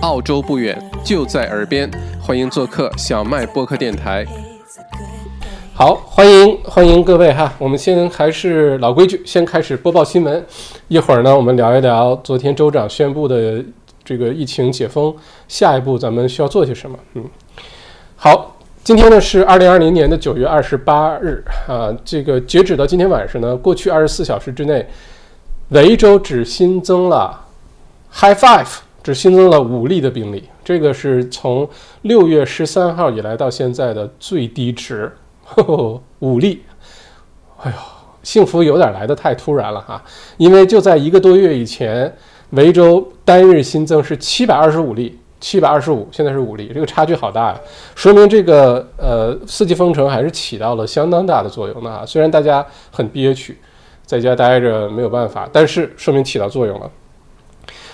澳洲不远，就在耳边，欢迎做客小麦播客电台。好，欢迎欢迎各位哈，我们先还是老规矩，先开始播报新闻。一会儿呢，我们聊一聊昨天州长宣布的这个疫情解封，下一步咱们需要做些什么？嗯，好，今天呢是二零二零年的九月二十八日啊，这个截止到今天晚上呢，过去二十四小时之内，维州只新增了 High Five，只新增了五例的病例，这个是从六月十三号以来到现在的最低值。五例，哎呦，幸福有点来的太突然了哈！因为就在一个多月以前，维州单日新增是七百二十五例，七百二十五，现在是五例，这个差距好大呀，说明这个呃四季封城还是起到了相当大的作用的啊。虽然大家很憋屈，在家待着没有办法，但是说明起到作用了。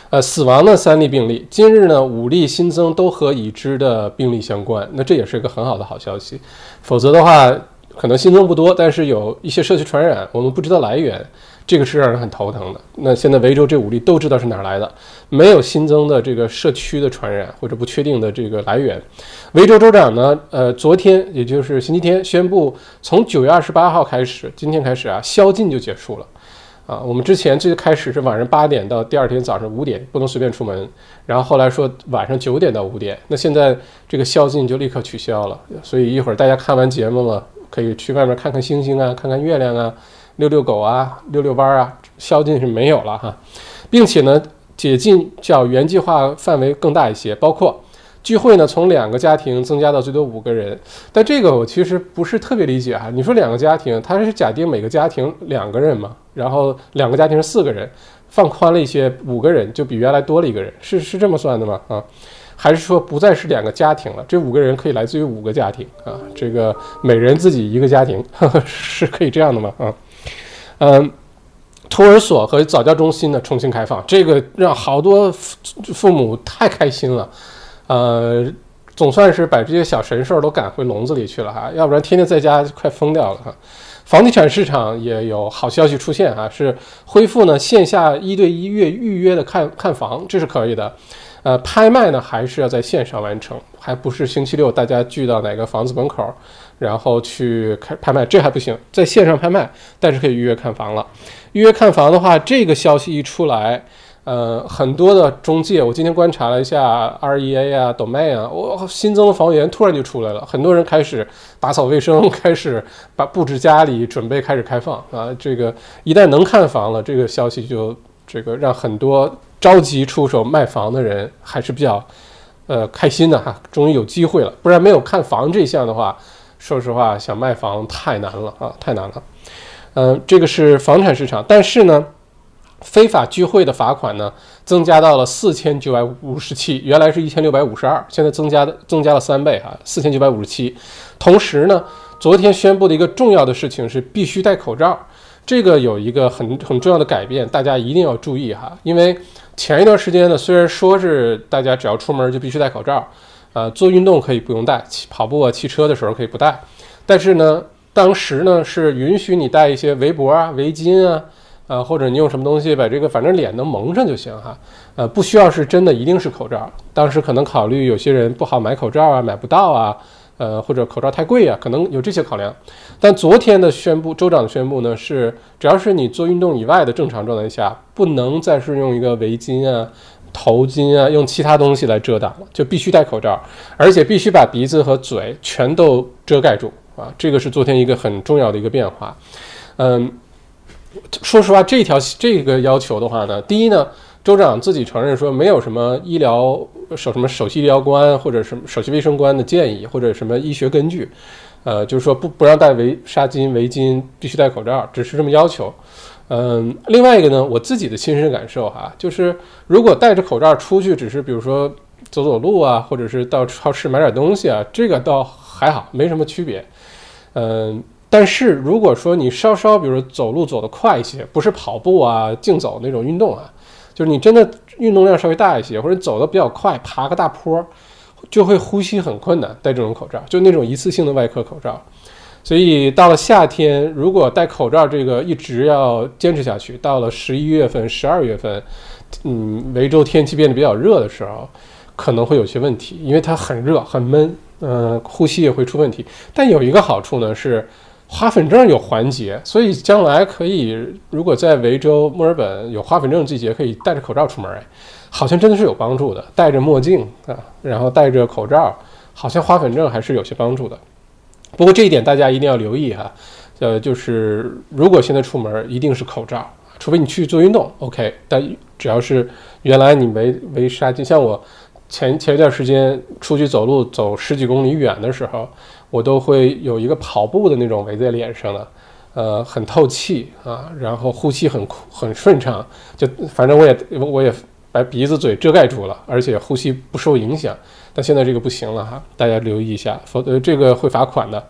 呃，死亡的三例病例，今日呢五例新增都和已知的病例相关，那这也是一个很好的好消息。否则的话，可能新增不多，但是有一些社区传染，我们不知道来源，这个是让人很头疼的。那现在维州这五例都知道是哪来的，没有新增的这个社区的传染或者不确定的这个来源。维州州长呢，呃，昨天也就是星期天宣布，从九月二十八号开始，今天开始啊，宵禁就结束了。啊，我们之前最开始是晚上八点到第二天早上五点不能随便出门，然后后来说晚上九点到五点，那现在这个宵禁就立刻取消了。所以一会儿大家看完节目了，可以去外面看看星星啊，看看月亮啊，遛遛狗啊，遛遛弯啊，宵禁是没有了哈，并且呢，解禁较原计划范围更大一些，包括。聚会呢，从两个家庭增加到最多五个人，但这个我其实不是特别理解哈。你说两个家庭，它是假定每个家庭两个人嘛，然后两个家庭是四个人，放宽了一些，五个人就比原来多了一个人，是是这么算的吗？啊，还是说不再是两个家庭了？这五个人可以来自于五个家庭啊？这个每人自己一个家庭 是可以这样的吗？啊，嗯，托儿所和早教中心呢重新开放，这个让好多父母太开心了。呃，总算是把这些小神兽都赶回笼子里去了哈，要不然天天在家快疯掉了哈。房地产市场也有好消息出现哈，是恢复呢线下一对一月预约的看看房，这是可以的。呃，拍卖呢还是要在线上完成，还不是星期六大家聚到哪个房子门口，然后去开拍卖，这还不行，在线上拍卖，但是可以预约看房了。预约看房的话，这个消息一出来。呃，很多的中介，我今天观察了一下，REA 啊，Domain 啊，我新增的房源突然就出来了，很多人开始打扫卫生，开始把布置家里，准备开始开放啊。这个一旦能看房了，这个消息就这个让很多着急出手卖房的人还是比较呃开心的哈，终于有机会了，不然没有看房这项的话，说实话想卖房太难了啊，太难了。嗯，这个是房产市场，但是呢。非法聚会的罚款呢，增加到了四千九百五十七，原来是一千六百五十二，现在增加的增加了三倍哈，四千九百五十七。同时呢，昨天宣布的一个重要的事情是必须戴口罩，这个有一个很很重要的改变，大家一定要注意哈，因为前一段时间呢，虽然说是大家只要出门就必须戴口罩，呃，做运动可以不用戴，跑步啊、骑车的时候可以不戴，但是呢，当时呢是允许你戴一些围脖啊、围巾啊。呃，或者你用什么东西把这个，反正脸能蒙上就行哈。呃，不需要是真的一定是口罩。当时可能考虑有些人不好买口罩啊，买不到啊，呃，或者口罩太贵啊，可能有这些考量。但昨天的宣布，州长宣布呢是，只要是你做运动以外的正常状态下，不能再是用一个围巾啊、头巾啊，用其他东西来遮挡了，就必须戴口罩，而且必须把鼻子和嘴全都遮盖住啊。这个是昨天一个很重要的一个变化，嗯。说实话，这条这个要求的话呢，第一呢，州长自己承认说没有什么医疗首什么首席医疗官或者什么首席卫生官的建议或者什么医学根据，呃，就是说不不让戴围纱巾围巾，必须戴口罩，只是这么要求。嗯，另外一个呢，我自己的亲身感受哈，就是如果戴着口罩出去，只是比如说走走路啊，或者是到超市买点东西啊，这个倒还好，没什么区别。嗯。但是如果说你稍稍，比如说走路走得快一些，不是跑步啊、竞走那种运动啊，就是你真的运动量稍微大一些，或者走得比较快，爬个大坡，就会呼吸很困难，戴这种口罩，就那种一次性的外科口罩。所以到了夏天，如果戴口罩这个一直要坚持下去，到了十一月份、十二月份，嗯，维州天气变得比较热的时候。可能会有些问题，因为它很热很闷，嗯，呼吸也会出问题。但有一个好处呢是。花粉症有缓解，所以将来可以，如果在维州墨尔本有花粉症季节，可以戴着口罩出门。哎，好像真的是有帮助的。戴着墨镜啊，然后戴着口罩，好像花粉症还是有些帮助的。不过这一点大家一定要留意哈，呃，就是如果现在出门，一定是口罩，除非你去做运动，OK。但只要是原来你没没杀菌，像我前前一段时间出去走路走十几公里远的时候。我都会有一个跑步的那种围在脸上的，呃，很透气啊，然后呼吸很很顺畅，就反正我也我也把鼻子嘴遮盖住了，而且呼吸不受影响。但现在这个不行了哈，大家留意一下，否则这个会罚款的。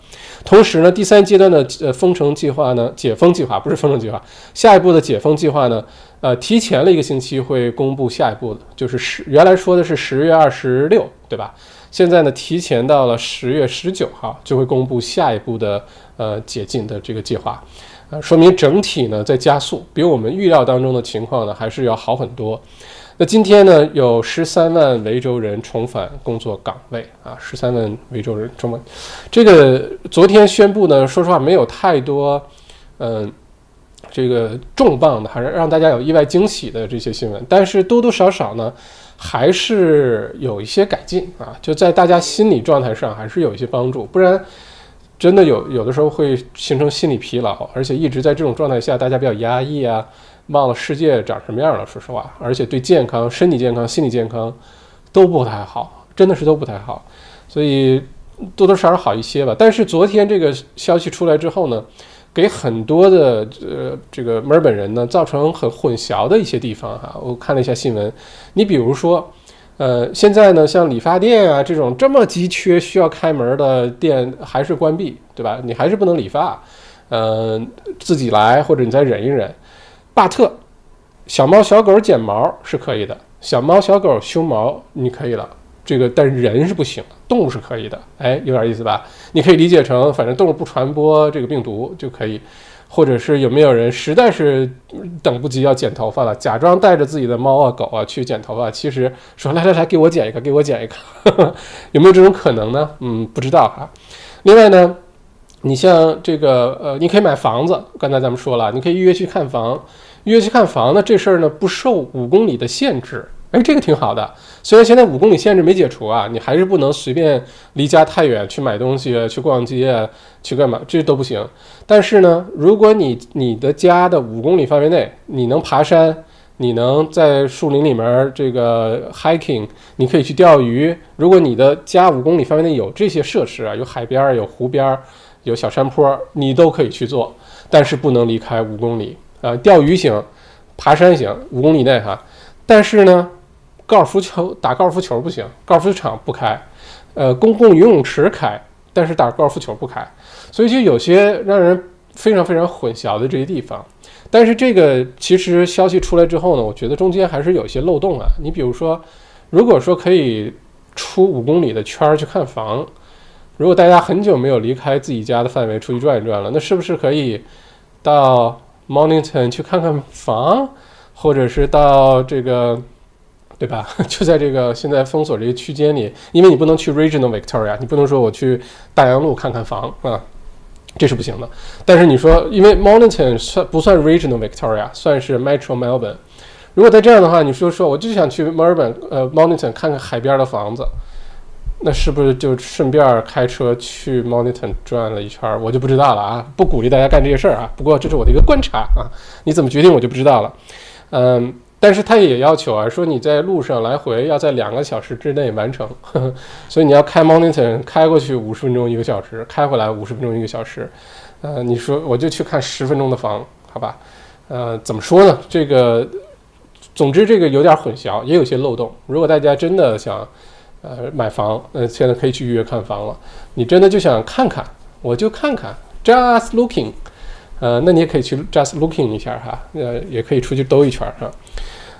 同时呢，第三阶段的呃封城计划呢，解封计划不是封城计划，下一步的解封计划呢，呃，提前了一个星期会公布下一步的，就是十原来说的是十月二十六，对吧？现在呢，提前到了十月十九号就会公布下一步的呃解禁的这个计划，呃，说明整体呢在加速，比我们预料当中的情况呢还是要好很多。那今天呢，有十三万维州人重返工作岗位啊，十三万维州人重返。这个昨天宣布呢，说实话没有太多嗯这个重磅的，还是让大家有意外惊喜的这些新闻，但是多多少少呢。还是有一些改进啊，就在大家心理状态上还是有一些帮助，不然真的有有的时候会形成心理疲劳，而且一直在这种状态下，大家比较压抑啊，忘了世界长什么样了。说实话，而且对健康、身体健康、心理健康都不太好，真的是都不太好，所以多多少少好一些吧。但是昨天这个消息出来之后呢？给很多的呃这个墨尔本人呢造成很混淆的一些地方哈，我看了一下新闻，你比如说，呃现在呢像理发店啊这种这么急缺需要开门的店还是关闭，对吧？你还是不能理发，嗯自己来或者你再忍一忍。巴特，小猫小狗剪毛是可以的，小猫小狗修毛你可以了。这个，但是人是不行，动物是可以的。哎，有点意思吧？你可以理解成，反正动物不传播这个病毒就可以，或者是有没有人实在是等不及要剪头发了，假装带着自己的猫啊狗啊去剪头发，其实说来来来，给我剪一个，给我剪一个，有没有这种可能呢？嗯，不知道哈。另外呢，你像这个呃，你可以买房子，刚才咱们说了，你可以预约去看房，预约去看房呢，这事儿呢不受五公里的限制。哎，这个挺好的。虽然现在五公里限制没解除啊，你还是不能随便离家太远去买东西、去逛街、去干嘛，这都不行。但是呢，如果你你的家的五公里范围内，你能爬山，你能在树林里面这个 hiking，你可以去钓鱼。如果你的家五公里范围内有这些设施啊，有海边、有湖边、有小山坡，你都可以去做。但是不能离开五公里啊，钓鱼行，爬山行，五公里内哈。但是呢。高尔夫球打高尔夫球不行，高尔夫场不开，呃，公共游泳池开，但是打高尔夫球不开，所以就有些让人非常非常混淆的这些地方。但是这个其实消息出来之后呢，我觉得中间还是有一些漏洞啊。你比如说，如果说可以出五公里的圈儿去看房，如果大家很久没有离开自己家的范围出去转一转了，那是不是可以到 Mornington 去看看房，或者是到这个？对吧？就在这个现在封锁这个区间里，因为你不能去 Regional Victoria，你不能说我去大洋路看看房啊，这是不行的。但是你说，因为 Monnton 算不算 Regional Victoria，算是 Metro Melbourne。如果在这样的话，你说说，我就想去墨尔本呃，Monington 看看海边的房子，那是不是就顺便开车去 Monnton 转了一圈？我就不知道了啊，不鼓励大家干这些事儿啊。不过这是我的一个观察啊，你怎么决定我就不知道了。嗯。但是他也要求啊，说你在路上来回要在两个小时之内完成，所以你要开 Mornington 开过去五十分钟一个小时，开回来五十分钟一个小时，呃，你说我就去看十分钟的房，好吧？呃，怎么说呢？这个，总之这个有点混淆，也有些漏洞。如果大家真的想，呃，买房，呃，现在可以去预约看房了。你真的就想看看，我就看看，just looking。呃，那你也可以去 just looking 一下哈，呃，也可以出去兜一圈哈。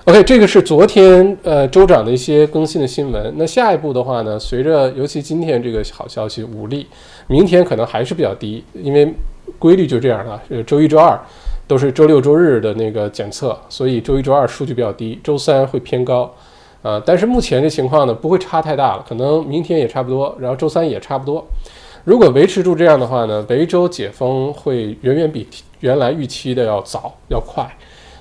OK，这个是昨天呃州长的一些更新的新闻。那下一步的话呢，随着尤其今天这个好消息五例，明天可能还是比较低，因为规律就这样了。呃，周一周二都是周六周日的那个检测，所以周一周二数据比较低，周三会偏高。啊，但是目前这情况呢不会差太大了，可能明天也差不多，然后周三也差不多。如果维持住这样的话呢，维州解封会远远比原来预期的要早要快。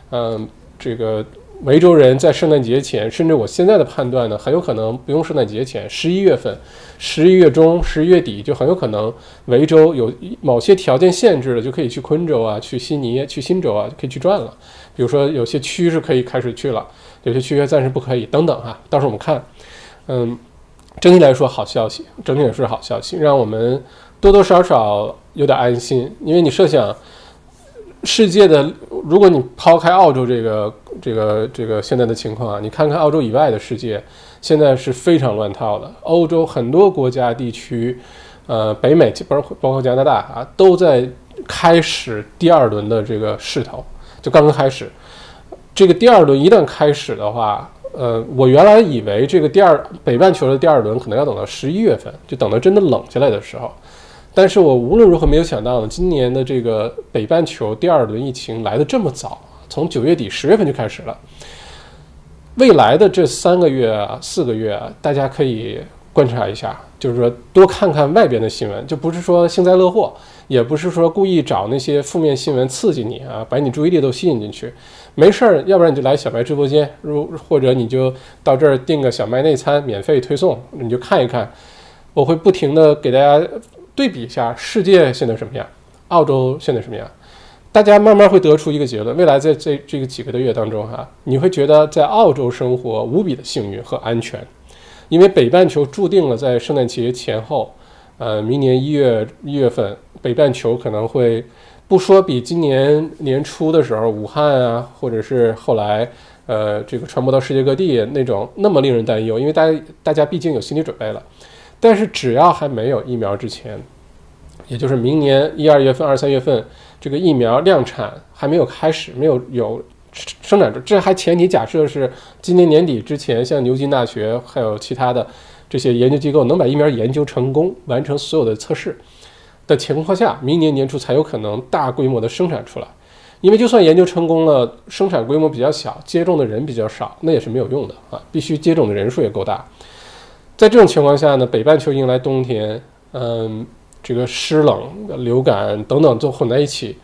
嗯，这个维州人在圣诞节前，甚至我现在的判断呢，很有可能不用圣诞节前，十一月份、十一月中、十一月底就很有可能维州有某些条件限制了，就可以去昆州啊、去悉尼、去新州啊，就可以去转了。比如说有些区是可以开始去了，有些区暂时不可以，等等哈。到时候我们看，嗯。整体来说，好消息，整体也是好消息，让我们多多少少有点安心。因为你设想，世界的，如果你抛开澳洲这个这个这个现在的情况啊，你看看澳洲以外的世界，现在是非常乱套的。欧洲很多国家地区，呃，北美包括包括加拿大啊，都在开始第二轮的这个势头，就刚刚开始。这个第二轮一旦开始的话，呃，我原来以为这个第二北半球的第二轮可能要等到十一月份，就等到真的冷下来的时候。但是我无论如何没有想到呢，今年的这个北半球第二轮疫情来的这么早，从九月底十月份就开始了。未来的这三个月、四个月，大家可以观察一下，就是说多看看外边的新闻，就不是说幸灾乐祸，也不是说故意找那些负面新闻刺激你啊，把你注意力都吸引进去。没事儿，要不然你就来小麦直播间，如或者你就到这儿订个小麦内餐，免费推送，你就看一看。我会不停的给大家对比一下世界现在什么样，澳洲现在什么样，大家慢慢会得出一个结论。未来在这这个几个的月当中，哈，你会觉得在澳洲生活无比的幸运和安全，因为北半球注定了在圣诞节前后，呃，明年一月一月份，北半球可能会。不说比今年年初的时候，武汉啊，或者是后来，呃，这个传播到世界各地那种那么令人担忧，因为大家大家毕竟有心理准备了。但是只要还没有疫苗之前，也就是明年一二月份、二三月份，这个疫苗量产还没有开始，没有有生产，这还前提假设是今年年底之前，像牛津大学还有其他的这些研究机构能把疫苗研究成功，完成所有的测试。的情况下，明年年初才有可能大规模的生产出来，因为就算研究成功了，生产规模比较小，接种的人比较少，那也是没有用的啊，必须接种的人数也够大。在这种情况下呢，北半球迎来冬天，嗯，这个湿冷、流感等等都混在一起。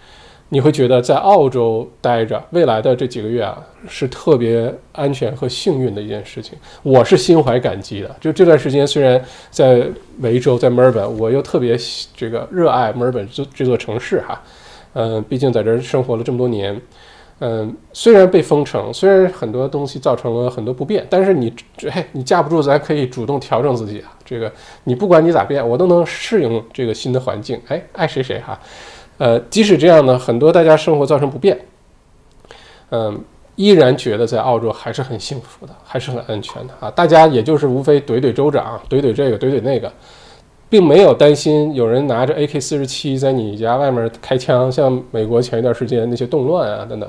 你会觉得在澳洲待着，未来的这几个月啊，是特别安全和幸运的一件事情。我是心怀感激的。就这段时间，虽然在维州，在墨尔本，我又特别这个热爱墨尔本这这座城市哈。嗯，毕竟在这儿生活了这么多年。嗯，虽然被封城，虽然很多东西造成了很多不便，但是你嘿，你架不住，咱可以主动调整自己啊。这个你不管你咋变，我都能适应这个新的环境。哎，爱谁谁哈。呃，即使这样呢，很多大家生活造成不便，嗯，依然觉得在澳洲还是很幸福的，还是很安全的啊。大家也就是无非怼怼州长，怼怼这个，怼怼那个，并没有担心有人拿着 AK 四十七在你家外面开枪，像美国前一段时间那些动乱啊等等，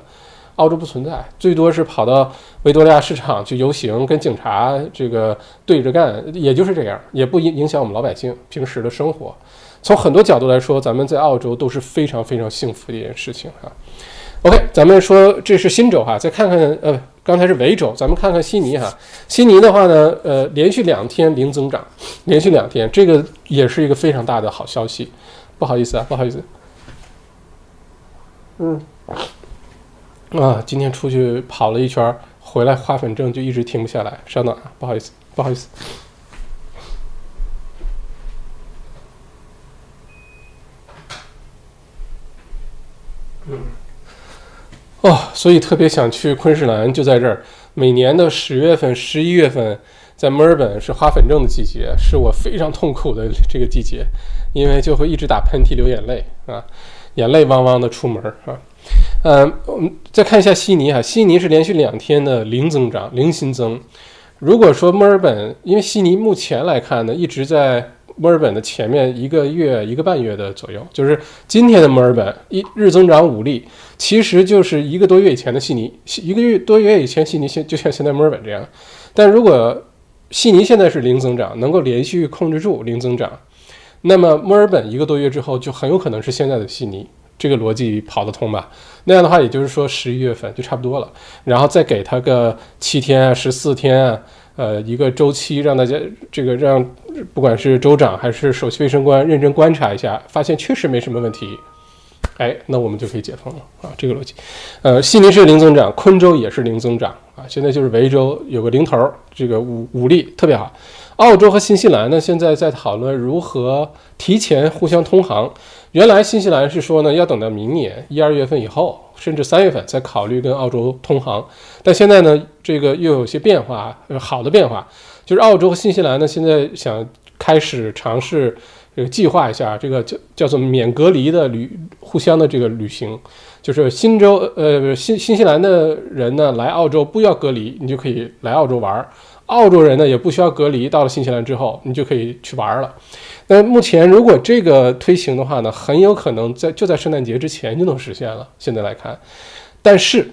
澳洲不存在，最多是跑到维多利亚市场去游行，跟警察这个对着干，也就是这样，也不影影响我们老百姓平时的生活。从很多角度来说，咱们在澳洲都是非常非常幸福的一件事情哈。OK，咱们说这是新州哈，再看看呃，刚才是维州，咱们看看悉尼哈。悉尼的话呢，呃，连续两天零增长，连续两天，这个也是一个非常大的好消息。不好意思啊，不好意思。嗯，啊，今天出去跑了一圈，回来花粉症就一直停不下来，稍等啊，不好意思，不好意思。嗯，哦，所以特别想去昆士兰，就在这儿。每年的十月份、十一月份，在墨尔本是花粉症的季节，是我非常痛苦的这个季节，因为就会一直打喷嚏、流眼泪啊，眼泪汪汪的出门啊。嗯，我们再看一下悉尼哈，悉尼是连续两天的零增长、零新增。如果说墨尔本，因为悉尼目前来看呢，一直在。墨尔本的前面一个月一个半月的左右，就是今天的墨尔本一日增长五例，其实就是一个多月以前的悉尼，一个月多月以前悉尼现就像现在墨尔本这样。但如果悉尼现在是零增长，能够连续控制住零增长，那么墨尔本一个多月之后就很有可能是现在的悉尼，这个逻辑跑得通吧？那样的话，也就是说十一月份就差不多了，然后再给他个七天啊、十四天啊。呃一个周期，让大家这个让不管是州长还是首席卫生官认真观察一下，发现确实没什么问题，哎，那我们就可以解封了啊，这个逻辑。呃，悉尼是零增长，昆州也是零增长啊，现在就是维州有个零头，这个五五例特别好。澳洲和新西兰呢，现在在讨论如何提前互相通航。原来新西兰是说呢，要等到明年一二月份以后，甚至三月份再考虑跟澳洲通航。但现在呢，这个又有些变化，好的变化，就是澳洲和新西兰呢，现在想开始尝试这个计划一下这个叫叫做免隔离的旅互相的这个旅行，就是新州呃新新西兰的人呢来澳洲不要隔离，你就可以来澳洲玩。澳洲人呢也不需要隔离，到了新西兰之后，你就可以去玩了。那目前如果这个推行的话呢，很有可能在就在圣诞节之前就能实现了。现在来看，但是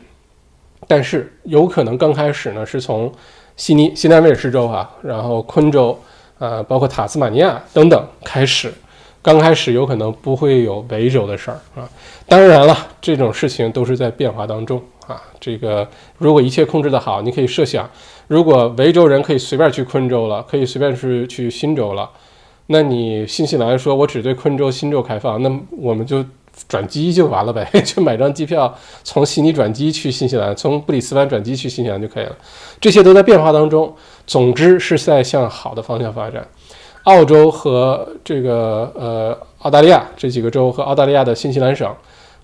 但是有可能刚开始呢是从悉尼、新南威尔士州啊，然后昆州啊，包括塔斯马尼亚等等开始，刚开始有可能不会有维州的事儿啊。当然了，这种事情都是在变化当中啊。这个如果一切控制得好，你可以设想。如果维州人可以随便去昆州了，可以随便去去新州了，那你新西兰说我只对昆州、新州开放，那我们就转机就完了呗，就买张机票从悉尼转机去新西兰，从布里斯班转机去新西兰就可以了。这些都在变化当中，总之是在向好的方向发展。澳洲和这个呃澳大利亚这几个州和澳大利亚的新西兰省，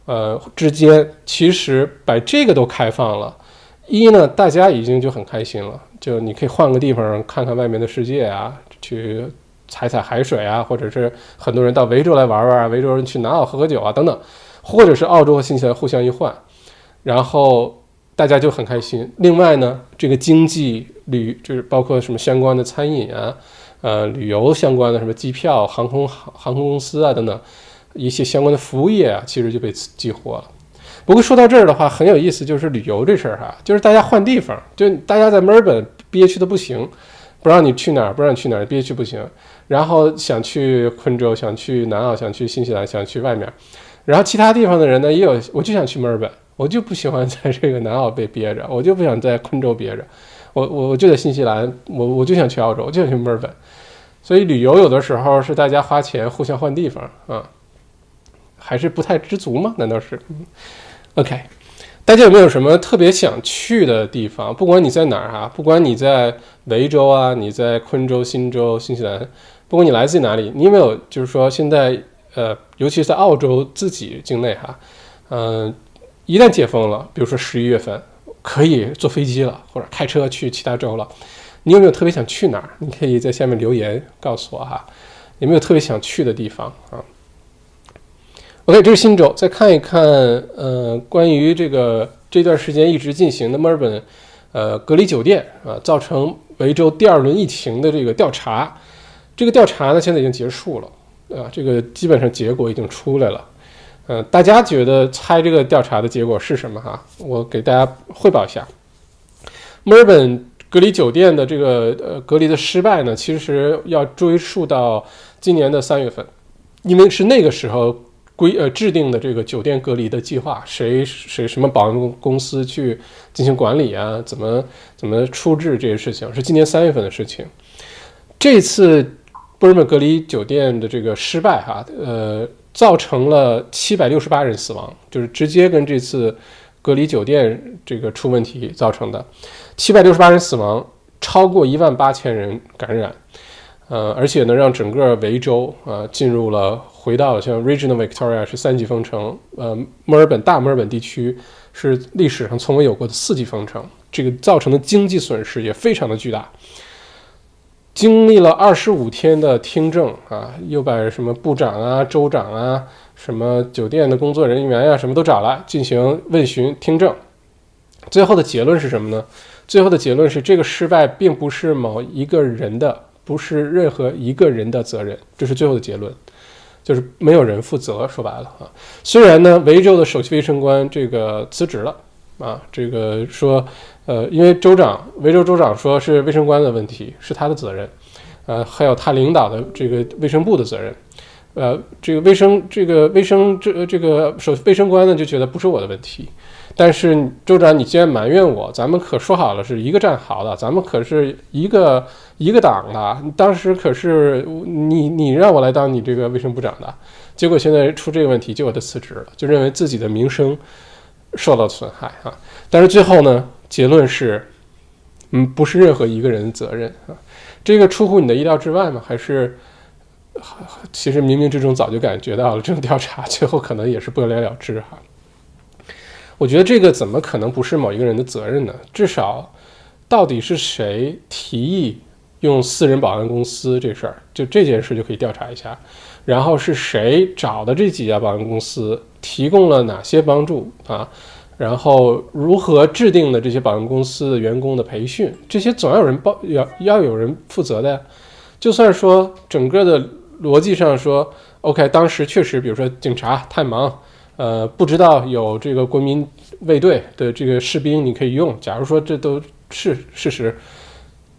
呃之间其实把这个都开放了。一呢，大家已经就很开心了，就你可以换个地方看看外面的世界啊，去踩踩海水啊，或者是很多人到维州来玩玩啊，维州人去南澳喝喝酒啊，等等，或者是澳洲和新西兰互相一换，然后大家就很开心。另外呢，这个经济旅就是包括什么相关的餐饮啊，呃，旅游相关的什么机票、航空航航空公司啊等等一些相关的服务业啊，其实就被激活了。不过说到这儿的话，很有意思，就是旅游这事儿哈，就是大家换地方，就大家在墨尔本憋屈的不行，不让你去哪儿，不让你去哪儿，憋屈不行，然后想去昆州，想去南澳，想去新西兰，想去外面，然后其他地方的人呢，也有，我就想去墨尔本，我就不喜欢在这个南澳被憋着，我就不想在昆州憋着，我我我就在新西兰，我我就想去澳洲，我就想去墨尔本，所以旅游有的时候是大家花钱互相换地方啊，还是不太知足吗？难道是？？OK，大家有没有什么特别想去的地方？不管你在哪儿哈，不管你在维州啊，你在昆州、新州、新西兰，不管你来自于哪里，你有没有就是说现在呃，尤其是在澳洲自己境内哈，嗯，一旦解封了，比如说十一月份可以坐飞机了，或者开车去其他州了，你有没有特别想去哪儿？你可以在下面留言告诉我哈，有没有特别想去的地方啊？OK，这是新州。再看一看，呃，关于这个这段时间一直进行的墨尔本，呃，隔离酒店啊，造成维州第二轮疫情的这个调查，这个调查呢现在已经结束了，啊，这个基本上结果已经出来了，呃，大家觉得猜这个调查的结果是什么哈？我给大家汇报一下，墨尔本隔离酒店的这个呃隔离的失败呢，其实要追溯到今年的三月份，因为是那个时候。规呃制定的这个酒店隔离的计划，谁谁什么保安公司去进行管理啊？怎么怎么处置这些事情？是今年三月份的事情。这次波尔本隔离酒店的这个失败，哈，呃，造成了七百六十八人死亡，就是直接跟这次隔离酒店这个出问题造成的。七百六十八人死亡，超过一万八千人感染。呃，而且呢，让整个维州啊进入了回到像 Regional Victoria 是三级封城，呃，墨尔本大墨尔本地区是历史上从未有过的四级封城，这个造成的经济损失也非常的巨大。经历了二十五天的听证啊，又把什么部长啊、州长啊、什么酒店的工作人员呀，什么都找来进行问询听证，最后的结论是什么呢？最后的结论是这个失败并不是某一个人的。不是任何一个人的责任，这是最后的结论，就是没有人负责。说白了啊，虽然呢，维州的首席卫生官这个辞职了啊，这个说，呃，因为州长，维州州长说是卫生官的问题，是他的责任，呃，还有他领导的这个卫生部的责任，呃，这个卫生这个卫生这这个首卫生官呢就觉得不是我的问题，但是州长，你既然埋怨我，咱们可说好了是一个战壕的，咱们可是一个一个党的，当时可是你你让我来当你这个卫生部长的，结果现在出这个问题，结果他辞职了，就认为自己的名声受到损害啊。但是最后呢，结论是，嗯，不是任何一个人的责任啊，这个出乎你的意料之外吗？还是其实冥冥之中早就感觉到了，这种调查 最后可能也是不了了之哈。我觉得这个怎么可能不是某一个人的责任呢？至少，到底是谁提议用私人保安公司这事儿？就这件事就可以调查一下。然后是谁找的这几家保安公司？提供了哪些帮助啊？然后如何制定的这些保安公司的员工的培训？这些总要有人报，要要有人负责的呀。就算说整个的逻辑上说，OK，当时确实，比如说警察太忙。呃，不知道有这个国民卫队的这个士兵，你可以用。假如说这都是事实，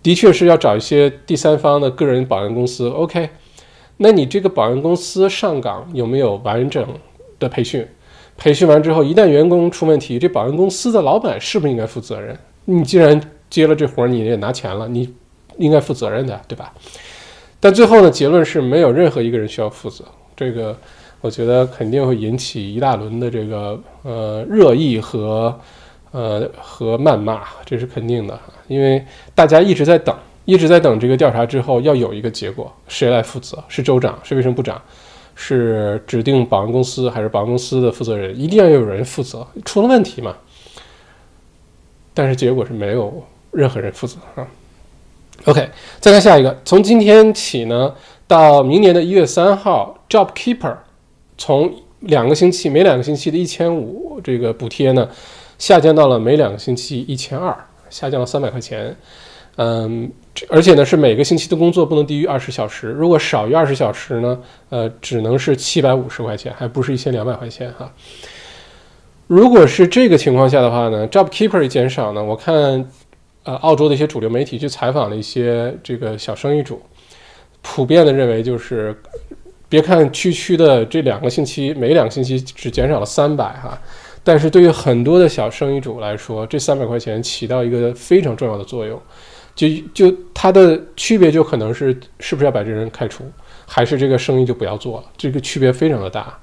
的确是要找一些第三方的个人保安公司。OK，那你这个保安公司上岗有没有完整的培训？培训完之后，一旦员工出问题，这保安公司的老板是不是应该负责任？你既然接了这活儿，你也拿钱了，你应该负责任的，对吧？但最后呢，结论是没有任何一个人需要负责这个。我觉得肯定会引起一大轮的这个呃热议和呃和谩骂，这是肯定的，因为大家一直在等，一直在等这个调查之后要有一个结果，谁来负责？是州长？是卫生部长？是指定保安公司还是保安公司的负责人？一定要有人负责，出了问题嘛？但是结果是没有任何人负责啊。OK，再看下一个，从今天起呢，到明年的一月三号，JobKeeper。从两个星期每两个星期的一千五这个补贴呢，下降到了每两个星期一千二，下降了三百块钱。嗯，而且呢是每个星期的工作不能低于二十小时，如果少于二十小时呢，呃，只能是七百五十块钱，还不是一千两百块钱哈。如果是这个情况下的话呢，JobKeeper 减少呢，我看呃澳洲的一些主流媒体去采访了一些这个小生意主，普遍的认为就是。别看区区的这两个星期，每两个星期只减少了三百哈，但是对于很多的小生意主来说，这三百块钱起到一个非常重要的作用。就就它的区别就可能是是不是要把这人开除，还是这个生意就不要做了，这个区别非常的大。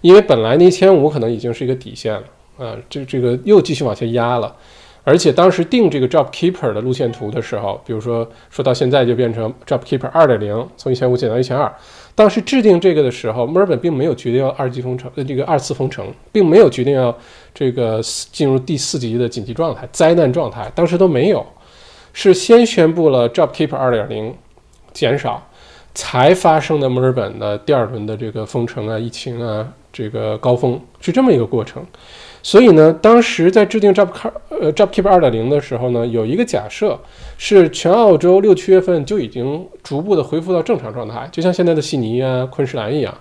因为本来那一千五可能已经是一个底线了啊，这这个又继续往下压了。而且当时定这个 JobKeeper 的路线图的时候，比如说说到现在就变成 JobKeeper 二点零，从一千五减到一千二。当时制定这个的时候，墨尔本并没有决定要二级封城，呃，这个二次封城，并没有决定要这个进入第四级的紧急状态、灾难状态，当时都没有，是先宣布了 JobKeeper 二点零减少，才发生的墨尔本的第二轮的这个封城啊、疫情啊这个高峰，是这么一个过程。所以呢，当时在制定 Job Car 呃 JobKeeper 二点零的时候呢，有一个假设是全澳洲六七月份就已经逐步的恢复到正常状态，就像现在的悉尼啊、昆士兰一样。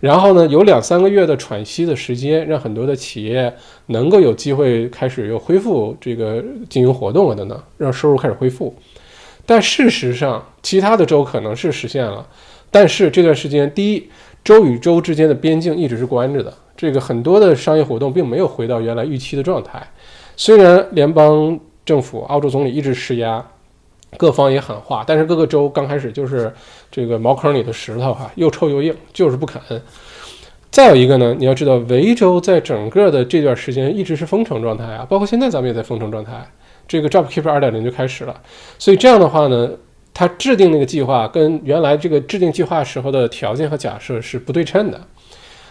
然后呢，有两三个月的喘息的时间，让很多的企业能够有机会开始又恢复这个经营活动了等等，让收入开始恢复。但事实上，其他的州可能是实现了，但是这段时间，第一，州与州之间的边境一直是关着的。这个很多的商业活动并没有回到原来预期的状态，虽然联邦政府、澳洲总理一直施压，各方也喊话，但是各个州刚开始就是这个茅坑里的石头哈，又臭又硬，就是不肯。再有一个呢，你要知道维州在整个的这段时间一直是封城状态啊，包括现在咱们也在封城状态，这个 JobKeeper 二点零就开始了，所以这样的话呢，他制定那个计划跟原来这个制定计划时候的条件和假设是不对称的。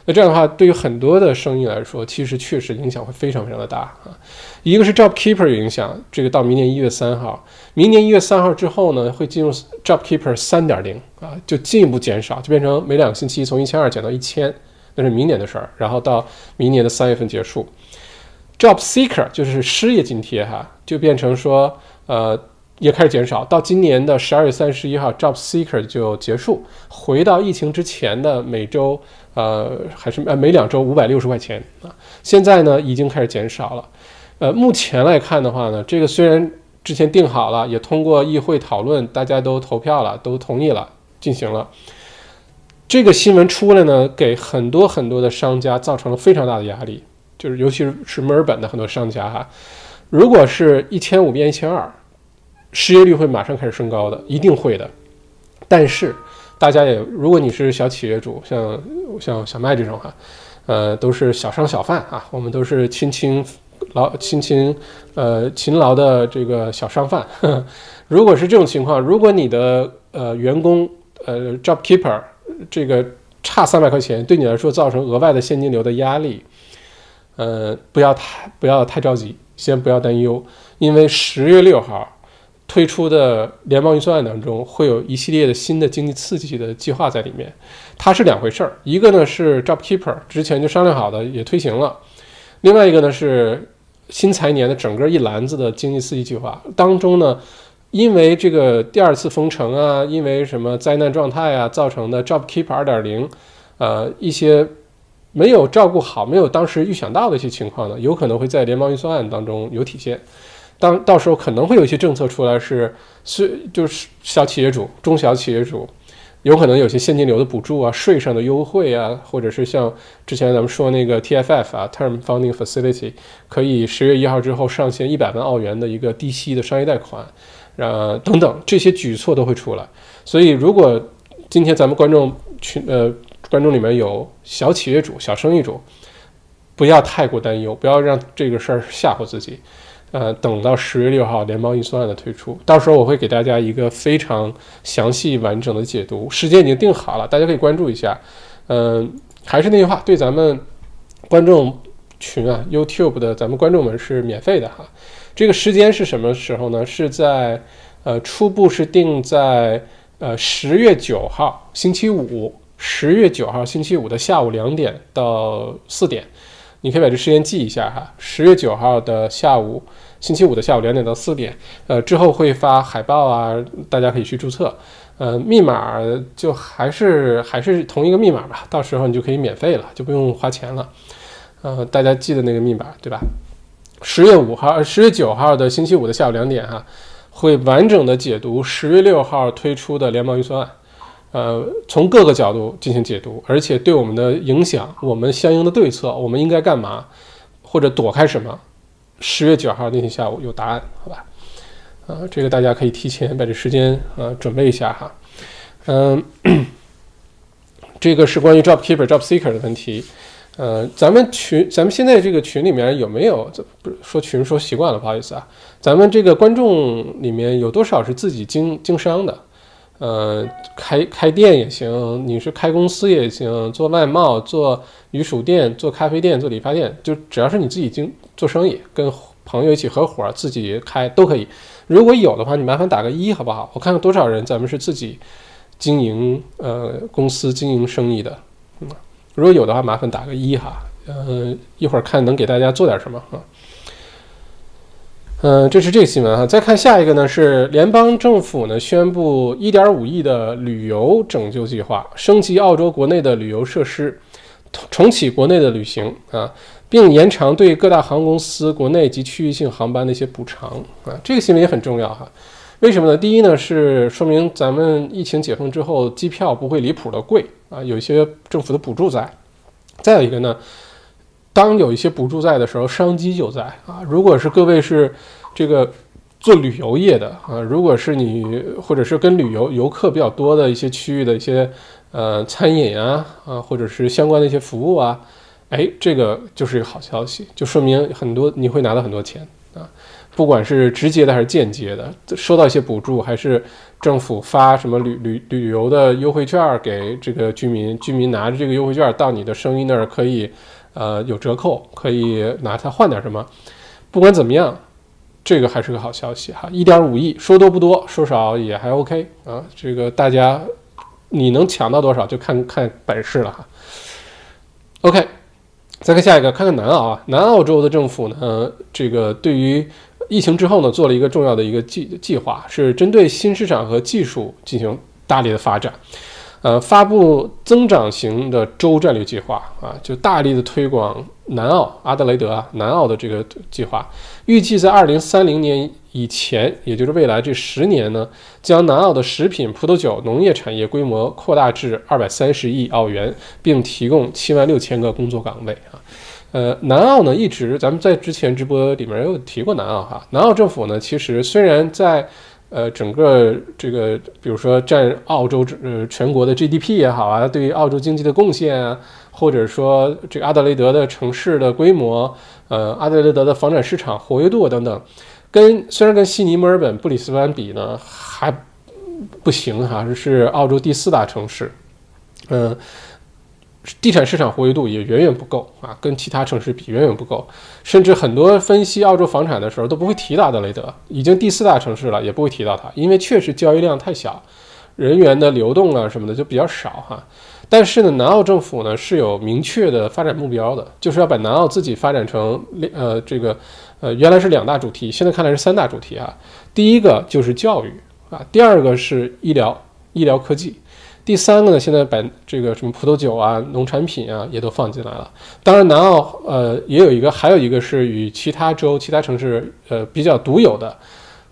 那这样的话，对于很多的生意来说，其实确实影响会非常非常的大啊。一个是 JobKeeper 影响，这个到明年一月三号，明年一月三号之后呢，会进入 JobKeeper 三点零啊，就进一步减少，就变成每两个星期从一千二减到一千，那是明年的事儿。然后到明年的三月份结束，JobSeeker 就是失业津贴哈，就变成说呃。也开始减少，到今年的十二月三十一号，JobSeeker 就结束，回到疫情之前的每周，呃，还是呃每两周五百六十块钱啊。现在呢，已经开始减少了。呃，目前来看的话呢，这个虽然之前定好了，也通过议会讨论，大家都投票了，都同意了，进行了。这个新闻出来呢，给很多很多的商家造成了非常大的压力。就是尤其是墨尔本的很多商家哈，如果是一千五变一千二，失业率会马上开始升高的，一定会的。但是大家也，如果你是小企业主，像像小麦这种哈，呃，都是小商小贩啊，我们都是勤勤劳勤勤呃勤劳的这个小商贩呵呵。如果是这种情况，如果你的呃员工呃 job keeper 这个差三百块钱，对你来说造成额外的现金流的压力，呃，不要太不要太着急，先不要担忧，因为十月六号。推出的联邦预算案当中会有一系列的新的经济刺激的计划在里面，它是两回事儿。一个呢是 Job Keeper 之前就商量好的也推行了，另外一个呢是新财年的整个一篮子的经济刺激计划当中呢，因为这个第二次封城啊，因为什么灾难状态啊造成的 Job Keeper 二点零，呃一些没有照顾好、没有当时预想到的一些情况呢，有可能会在联邦预算案当中有体现。当到时候可能会有一些政策出来，是是就是小企业主、中小企业主，有可能有些现金流的补助啊、税上的优惠啊，或者是像之前咱们说那个 TFF 啊 （Term Funding Facility） 可以十月一号之后上线一百万澳元的一个低息的商业贷款，呃等等这些举措都会出来。所以如果今天咱们观众群呃观众里面有小企业主、小生意主，不要太过担忧，不要让这个事儿吓唬自己。呃，等到十月六号联邦预算案的推出，到时候我会给大家一个非常详细完整的解读，时间已经定好了，大家可以关注一下。嗯，还是那句话，对咱们观众群啊，YouTube 的咱们观众们是免费的哈。这个时间是什么时候呢？是在呃，初步是定在呃十月九号星期五，十月九号星期五的下午两点到四点，你可以把这时间记一下哈。十月九号的下午。星期五的下午两点到四点，呃，之后会发海报啊，大家可以去注册。呃，密码就还是还是同一个密码吧，到时候你就可以免费了，就不用花钱了。呃，大家记得那个密码对吧？十月五号、十月九号的星期五的下午两点哈，会完整的解读十月六号推出的联邦预算案，呃，从各个角度进行解读，而且对我们的影响、我们相应的对策，我们应该干嘛，或者躲开什么。十月九号那天下午有答案，好吧？啊，这个大家可以提前把这时间啊准备一下哈。嗯，这个是关于 job keeper、job seeker 的问题。呃，咱们群，咱们现在这个群里面有没有？这不是说群说习惯了，不好意思啊。咱们这个观众里面有多少是自己经经商的？呃，开开店也行，你是开公司也行，做外贸、做鱼薯店、做咖啡店、做理发店，就只要是你自己经做生意，跟朋友一起合伙自己开都可以。如果有的话，你麻烦打个一好不好？我看看多少人咱们是自己经营呃公司经营生意的。嗯，如果有的话，麻烦打个一哈。呃，一会儿看能给大家做点什么啊。嗯，这是这个新闻哈。再看下一个呢，是联邦政府呢宣布1.5亿的旅游拯救计划，升级澳洲国内的旅游设施，重启国内的旅行啊，并延长对各大航空公司国内及区域性航班的一些补偿啊。这个新闻也很重要哈。为什么呢？第一呢是说明咱们疫情解封之后，机票不会离谱的贵啊，有一些政府的补助在。再有一个呢。当有一些补助在的时候，商机就在啊。如果是各位是这个做旅游业的啊，如果是你或者是跟旅游游客比较多的一些区域的一些呃餐饮啊啊，或者是相关的一些服务啊，哎，这个就是一个好消息，就说明很多你会拿到很多钱啊，不管是直接的还是间接的，收到一些补助，还是政府发什么旅旅旅游的优惠券给这个居民，居民拿着这个优惠券到你的生意那儿可以。呃，有折扣可以拿它换点什么？不管怎么样，这个还是个好消息哈。一点五亿，说多不多，说少也还 OK 啊。这个大家你能抢到多少，就看看本事了哈。OK，再看下一个，看看南澳啊。南澳洲的政府呢，这个对于疫情之后呢，做了一个重要的一个计计划，是针对新市场和技术进行大力的发展。呃，发布增长型的州战略计划啊，就大力的推广南澳、阿德雷德啊，南澳的这个计划，预计在二零三零年以前，也就是未来这十年呢，将南澳的食品、葡萄酒、农业产业规模扩大至二百三十亿澳元，并提供七万六千个工作岗位啊。呃，南澳呢一直咱们在之前直播里面也有提过南澳哈。南澳政府呢，其实虽然在呃整个这个，比如说占澳洲呃全国的 GDP 也好啊，对于澳洲经济的贡献啊，或者说这个阿德雷德的城市的规模，呃，阿德雷德的房产市场活跃度等等，跟虽然跟悉尼、墨尔本、布里斯班比呢还不行哈，是澳洲第四大城市，嗯。地产市场活跃度也远远不够啊，跟其他城市比远远不够，甚至很多分析澳洲房产的时候都不会提到阿德雷德，已经第四大城市了，也不会提到它，因为确实交易量太小，人员的流动啊什么的就比较少哈。但是呢，南澳政府呢是有明确的发展目标的，就是要把南澳自己发展成呃这个呃原来是两大主题，现在看来是三大主题啊。第一个就是教育啊，第二个是医疗医疗科技。第三个呢，现在把这个什么葡萄酒啊、农产品啊也都放进来了。当然，南澳呃也有一个，还有一个是与其他州、其他城市呃比较独有的，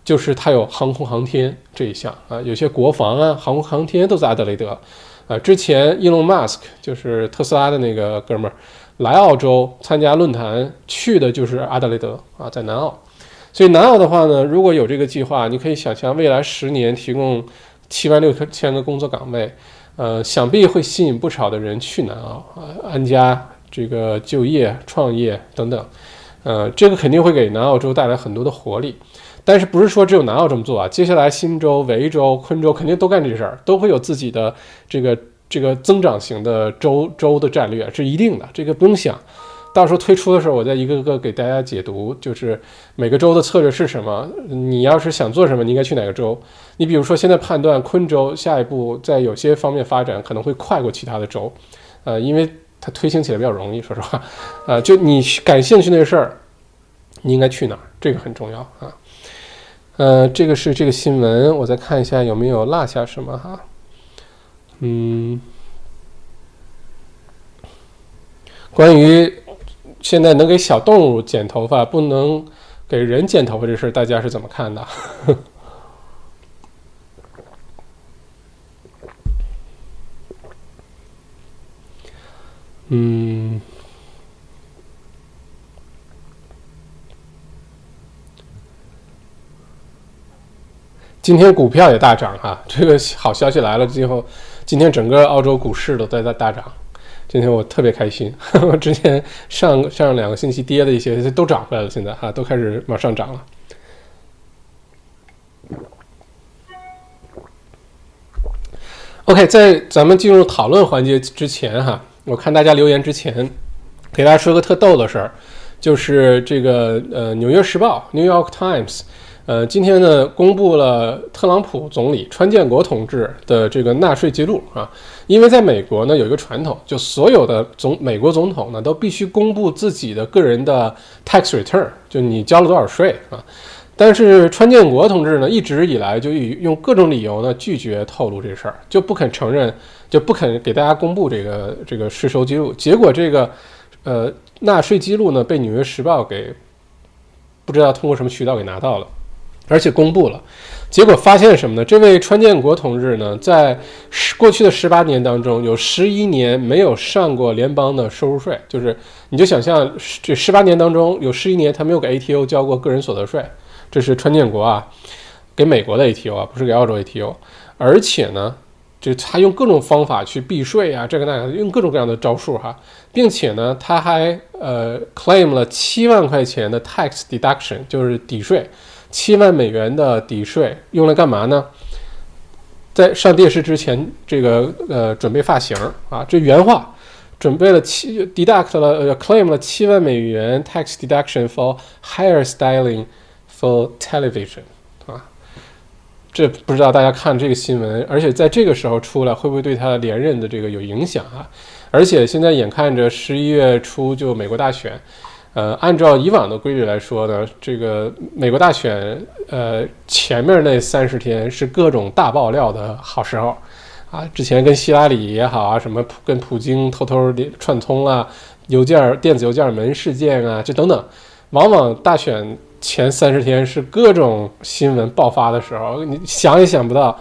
就是它有航空航天这一项啊。有些国防啊、航空航天都在阿德雷德。啊，之前伊隆马斯克就是特斯拉的那个哥们儿来澳洲参加论坛，去的就是阿德雷德啊，在南澳。所以南澳的话呢，如果有这个计划，你可以想象未来十年提供。七万六千个工作岗位，呃，想必会吸引不少的人去南澳啊，安家、这个就业、创业等等，呃，这个肯定会给南澳洲带来很多的活力。但是不是说只有南澳这么做啊？接下来新州、维州、昆州肯定都干这事儿，都会有自己的这个这个增长型的州州的战略，是一定的，这个不用想。到时候推出的时候，我再一个个给大家解读，就是每个州的策略是什么。你要是想做什么，你应该去哪个州？你比如说，现在判断昆州下一步在有些方面发展可能会快过其他的州，呃，因为它推行起来比较容易。说实话，呃，就你感兴趣那事儿，你应该去哪儿？这个很重要啊。呃，这个是这个新闻，我再看一下有没有落下什么哈。嗯，关于。现在能给小动物剪头发，不能给人剪头发这事儿，大家是怎么看的？嗯，今天股票也大涨哈，这个好消息来了之后，今天整个澳洲股市都在在大涨。今天我特别开心，之前上上两个星期跌的一些都涨回来了，现在哈都开始往上涨了。OK，在咱们进入讨论环节之前哈，我看大家留言之前，给大家说个特逗的事儿，就是这个呃《纽约时报》（New York Times）。呃，今天呢，公布了特朗普总理川建国同志的这个纳税记录啊，因为在美国呢有一个传统，就所有的总美国总统呢都必须公布自己的个人的 tax return，就你交了多少税啊。但是川建国同志呢一直以来就用各种理由呢拒绝透露这事儿，就不肯承认，就不肯给大家公布这个这个税收记录。结果这个呃纳税记录呢被纽约时报给不知道通过什么渠道给拿到了。而且公布了，结果发现什么呢？这位川建国同志呢，在十过去的十八年当中，有十一年没有上过联邦的收入税，就是你就想象这十八年当中有十一年他没有给 ATO 交过个人所得税，这是川建国啊，给美国的 ATO 啊，不是给澳洲 ATO。而且呢，就他用各种方法去避税啊，这个那个，用各种各样的招数哈，并且呢，他还呃 claim 了七万块钱的 tax deduction，就是抵税。七万美元的抵税用来干嘛呢？在上电视之前，这个呃准备发型啊，这原话，准备了七 deduct 了呃 claim 了七万美元 tax deduction for hair styling for television 啊，这不知道大家看这个新闻，而且在这个时候出来会不会对他连任的这个有影响啊？而且现在眼看着十一月初就美国大选。呃，按照以往的规律来说呢，这个美国大选，呃，前面那三十天是各种大爆料的好时候，啊，之前跟希拉里也好啊，什么跟普京偷偷串通啊，邮件、电子邮件门事件啊，这等等，往往大选前三十天是各种新闻爆发的时候，你想也想不到，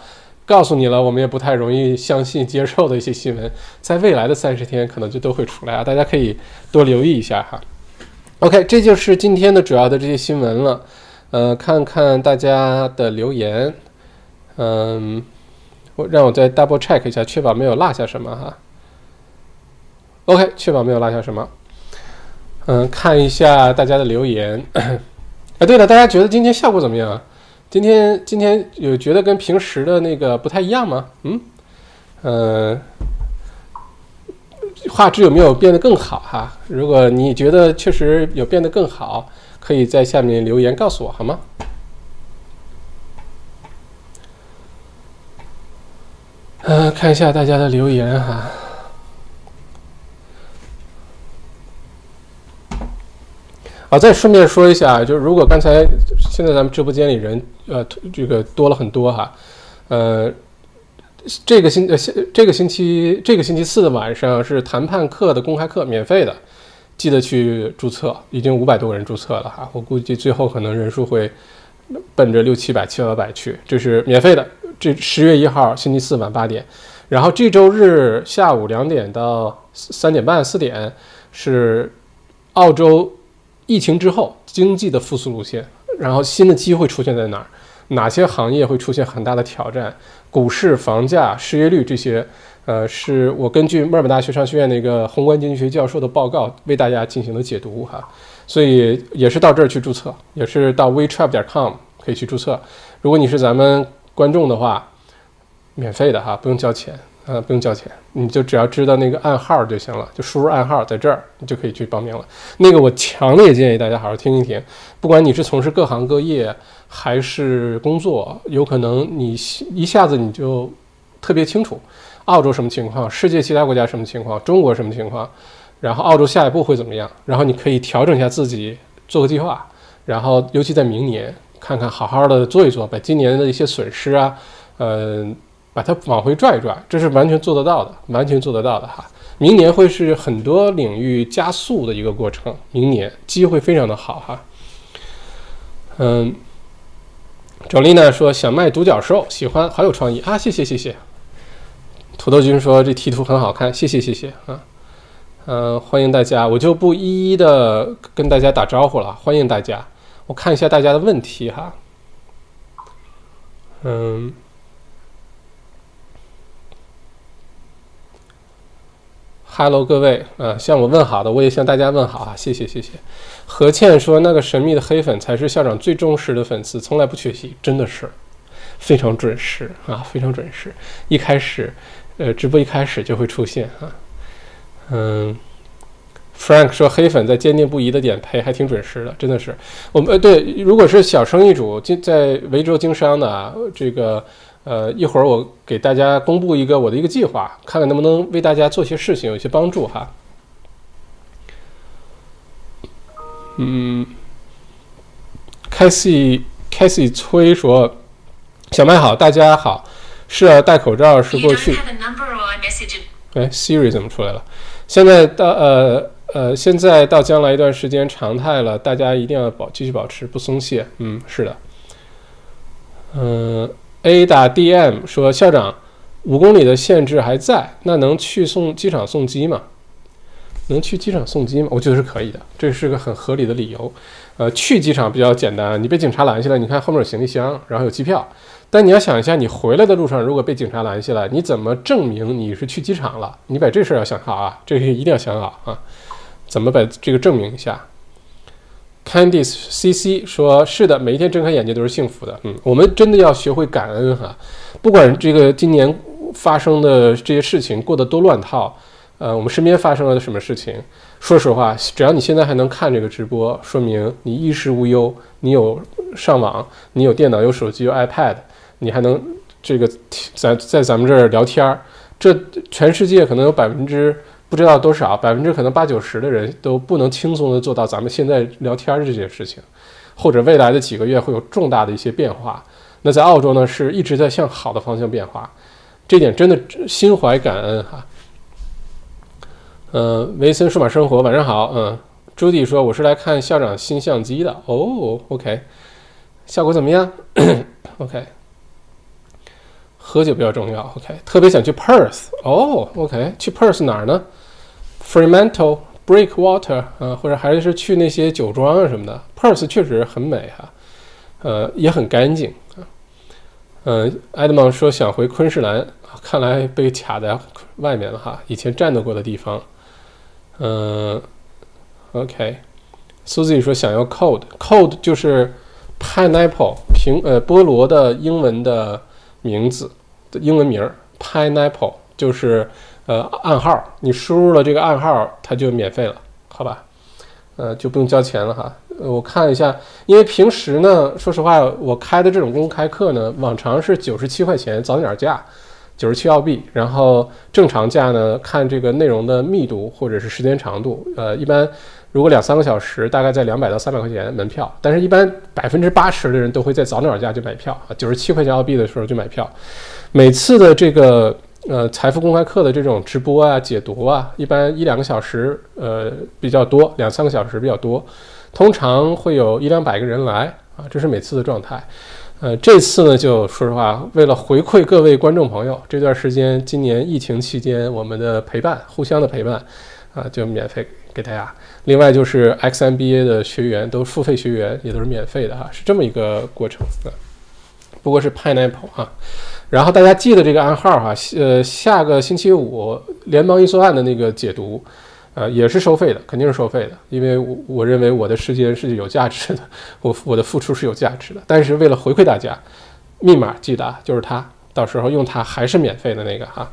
告诉你了，我们也不太容易相信接受的一些新闻，在未来的三十天可能就都会出来啊，大家可以多留意一下哈。OK，这就是今天的主要的这些新闻了。呃，看看大家的留言。嗯，我让我再 double check 一下，确保没有落下什么哈。OK，确保没有落下什么。嗯，看一下大家的留言。哎，对了，大家觉得今天效果怎么样？今天今天有觉得跟平时的那个不太一样吗？嗯，呃。画质有没有变得更好哈？如果你觉得确实有变得更好，可以在下面留言告诉我好吗？嗯，看一下大家的留言哈。啊，再顺便说一下，就是如果刚才现在咱们直播间里人呃这个多了很多哈，呃。这个星呃星，这个星期这个星期四的晚上是谈判课的公开课，免费的，记得去注册。已经五百多个人注册了哈，我估计最后可能人数会奔着六七百、七八百去。这是免费的，这十月一号星期四晚八点，然后这周日下午两点到三点半、四点是澳洲疫情之后经济的复苏路线，然后新的机会出现在哪儿？哪些行业会出现很大的挑战？股市、房价、失业率这些，呃，是我根据墨尔本大学商学院那个宏观经济学教授的报告为大家进行的解读哈。所以也是到这儿去注册，也是到 wetrap 点 com 可以去注册。如果你是咱们观众的话，免费的哈，不用交钱。呃，不用交钱，你就只要知道那个暗号就行了，就输入暗号在这儿，你就可以去报名了。那个我强烈建议大家好好听一听，不管你是从事各行各业还是工作，有可能你一下子你就特别清楚澳洲什么情况，世界其他国家什么情况，中国什么情况，然后澳洲下一步会怎么样，然后你可以调整一下自己，做个计划，然后尤其在明年，看看好好的做一做，把今年的一些损失啊，嗯。把它往回拽一拽，这是完全做得到的，完全做得到的哈。明年会是很多领域加速的一个过程，明年机会非常的好哈。嗯，周丽娜说想卖独角兽，喜欢，好有创意啊！谢谢谢谢。土豆君说这题图很好看，谢谢谢谢啊。嗯，欢迎大家，我就不一一的跟大家打招呼了，欢迎大家。我看一下大家的问题哈。嗯。Hello，各位，呃，向我问好的，我也向大家问好啊，谢谢，谢谢。何倩说，那个神秘的黑粉才是校长最忠实的粉丝，从来不缺席，真的是非常准时啊，非常准时。一开始，呃，直播一开始就会出现啊。嗯，Frank 说，黑粉在坚定不移的点陪，还挺准时的，真的是。我们呃，对，如果是小生意主，经在维州经商的啊，这个。呃，一会儿我给大家公布一个我的一个计划，看看能不能为大家做些事情，有些帮助哈。嗯，Casey Casey 崔说：“小麦好，大家好，是啊，戴口罩是过去。”哎，Siri 怎么出来了？现在到呃呃，现在到将来一段时间常态了，大家一定要保继续保持不松懈。嗯，是的。嗯。A 打 DM 说：“校长，五公里的限制还在，那能去送机场送机吗？能去机场送机吗？我觉得是可以的，这是个很合理的理由。呃，去机场比较简单，你被警察拦下来，你看后面有行李箱，然后有机票。但你要想一下，你回来的路上如果被警察拦下来，你怎么证明你是去机场了？你把这事儿要想好啊，这个一定要想好啊，怎么把这个证明一下？” Candice C C 说：“是的，每一天睁开眼睛都是幸福的。嗯，我们真的要学会感恩哈。不管这个今年发生的这些事情过得多乱套，呃，我们身边发生了什么事情，说实话，只要你现在还能看这个直播，说明你衣食无忧，你有上网，你有电脑，有手机，有 iPad，你还能这个在在咱们这儿聊天儿。这全世界可能有百分之。”不知道多少百分之可能八九十的人都不能轻松的做到咱们现在聊天的这件事情，或者未来的几个月会有重大的一些变化。那在澳洲呢，是一直在向好的方向变化，这点真的心怀感恩哈。嗯，维森数码生活晚上好，嗯，朱迪说我是来看校长新相机的哦，OK，效果怎么样？OK。喝酒比较重要，OK。特别想去 Perth，哦，OK。去 Perth 哪儿呢？Fremantle Breakwater 啊，或者还是去那些酒庄啊什么的。Perth 确实很美哈，呃，也很干净啊。嗯，埃德蒙说想回昆士兰，看来被卡在外面了哈，以前战斗过的地方。嗯，OK，Susie 说想要 Code，Code 就是 Pineapple 苹呃菠萝的英文的名字的英文名儿，Pineapple 就是呃暗号，你输入了这个暗号，它就免费了，好吧？呃，就不用交钱了哈。我看一下，因为平时呢，说实话，我开的这种公开课呢，往常是九十七块钱早鸟价，九十七澳币。然后正常价呢，看这个内容的密度或者是时间长度，呃，一般如果两三个小时，大概在两百到三百块钱门票。但是，一般百分之八十的人都会在早鸟价就买票啊，九十七块钱澳币的时候就买票。每次的这个。呃，财富公开课的这种直播啊、解读啊，一般一两个小时，呃，比较多；两三个小时比较多，通常会有一两百个人来啊，这是每次的状态。呃，这次呢，就说实话，为了回馈各位观众朋友，这段时间今年疫情期间我们的陪伴，互相的陪伴，啊，就免费给大家。另外就是 XMBA 的学员都付费学员也都是免费的哈，是这么一个过程啊。不过是 Pineapple 啊。然后大家记得这个暗号哈，呃，下个星期五联邦预算案的那个解读，呃，也是收费的，肯定是收费的，因为我我认为我的时间是有价值的，我我的付出是有价值的。但是为了回馈大家，密码记得啊就是它，到时候用它还是免费的那个哈。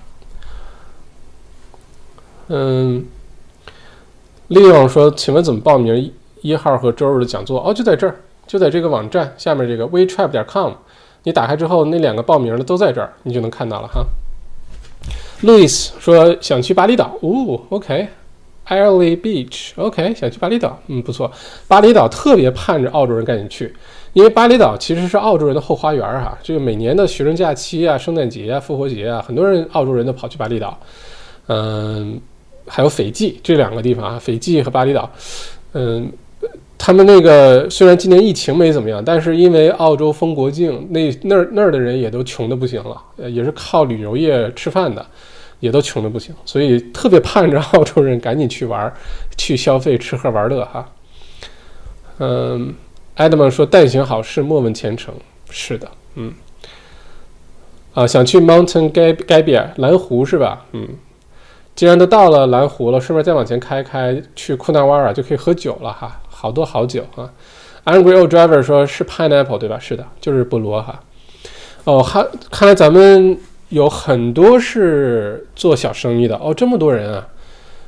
嗯，利用说，请问怎么报名一号和周日的讲座？哦，就在这儿，就在这个网站下面这个 wetrap 点 com。你打开之后，那两个报名的都在这儿，你就能看到了哈。Louis 说想去巴厘岛，哦，OK，OK，Airlie Beach，OK，想去巴厘岛，嗯，不错。巴厘岛特别盼着澳洲人赶紧去，因为巴厘岛其实是澳洲人的后花园哈。这个每年的学生假期啊、圣诞节啊、复活节啊，很多人澳洲人都跑去巴厘岛。嗯，还有斐济这两个地方啊，斐济和巴厘岛，嗯。他们那个虽然今年疫情没怎么样，但是因为澳洲封国境，那那儿那儿的人也都穷的不行了，也是靠旅游业吃饭的，也都穷的不行，所以特别盼着澳洲人赶紧去玩，去消费、吃喝玩乐哈。嗯，艾德曼说：“但行好事，莫问前程。”是的，嗯，啊，想去 Mountain Gab Gabier 蓝湖是吧？嗯，既然都到了蓝湖了，顺便再往前开开，去库纳瓦尔就可以喝酒了哈。好多好酒啊，Angry Old Driver 说是 Pineapple 对吧？是的，就是菠萝哈。哦，还看来咱们有很多是做小生意的哦，这么多人啊。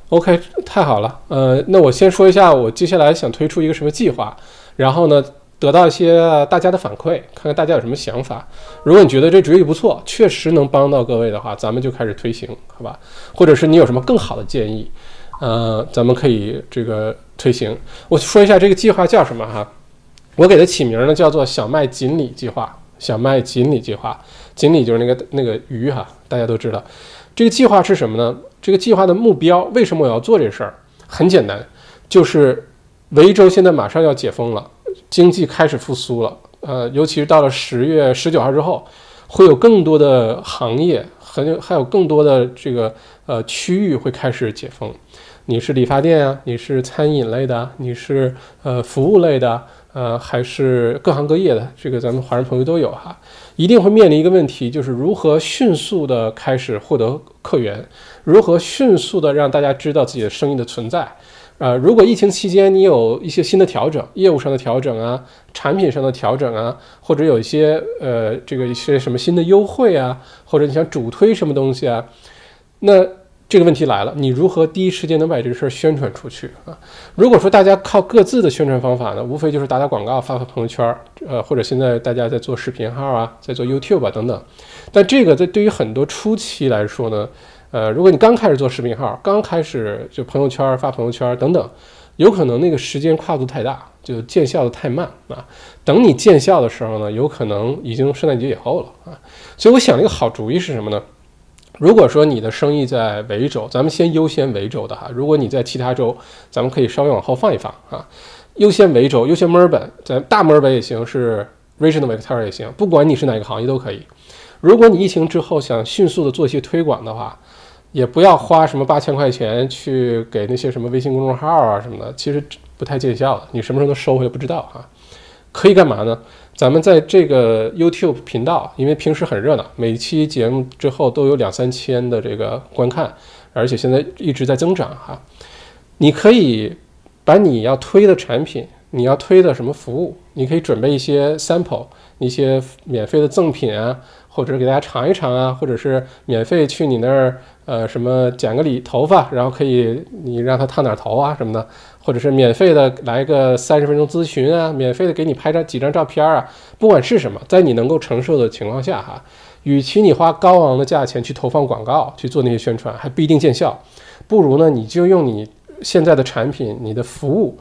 OK，太好了。呃，那我先说一下，我接下来想推出一个什么计划，然后呢，得到一些大家的反馈，看看大家有什么想法。如果你觉得这主意不错，确实能帮到各位的话，咱们就开始推行，好吧？或者是你有什么更好的建议？呃，咱们可以这个推行。我说一下这个计划叫什么哈？我给它起名呢，叫做“小麦锦鲤计划”。想卖锦鲤计划，锦鲤就是那个那个鱼哈，大家都知道。这个计划是什么呢？这个计划的目标，为什么我要做这事儿？很简单，就是维州现在马上要解封了，经济开始复苏了。呃，尤其是到了十月十九号之后，会有更多的行业，很还有更多的这个呃区域会开始解封。你是理发店啊？你是餐饮类的？你是呃服务类的？呃，还是各行各业的？这个咱们华人朋友都有哈，一定会面临一个问题，就是如何迅速的开始获得客源，如何迅速的让大家知道自己的生意的存在。呃，如果疫情期间你有一些新的调整，业务上的调整啊，产品上的调整啊，或者有一些呃这个一些什么新的优惠啊，或者你想主推什么东西啊，那。这个问题来了，你如何第一时间能把这个事儿宣传出去啊？如果说大家靠各自的宣传方法呢，无非就是打打广告、发发朋友圈，呃，或者现在大家在做视频号啊，在做 YouTube 啊等等。但这个在对于很多初期来说呢，呃，如果你刚开始做视频号，刚开始就朋友圈发朋友圈等等，有可能那个时间跨度太大，就见效的太慢啊。等你见效的时候呢，有可能已经圣诞节以后了啊。所以我想了一个好主意是什么呢？如果说你的生意在维州，咱们先优先维州的哈。如果你在其他州，咱们可以稍微往后放一放啊。优先维州，优先墨尔本，在大墨尔本也行，是 Regional Victoria 也行，不管你是哪个行业都可以。如果你疫情之后想迅速的做一些推广的话，也不要花什么八千块钱去给那些什么微信公众号啊什么的，其实不太见效的。你什么时候能收回来不知道啊？可以干嘛呢？咱们在这个 YouTube 频道，因为平时很热闹，每期节目之后都有两三千的这个观看，而且现在一直在增长哈。你可以把你要推的产品，你要推的什么服务，你可以准备一些 sample，一些免费的赠品啊。或者是给大家尝一尝啊，或者是免费去你那儿，呃，什么剪个理头发，然后可以你让他烫点头啊什么的，或者是免费的来个三十分钟咨询啊，免费的给你拍张几张照片啊，不管是什么，在你能够承受的情况下哈，与其你花高昂的价钱去投放广告去做那些宣传，还不一定见效，不如呢你就用你现在的产品、你的服务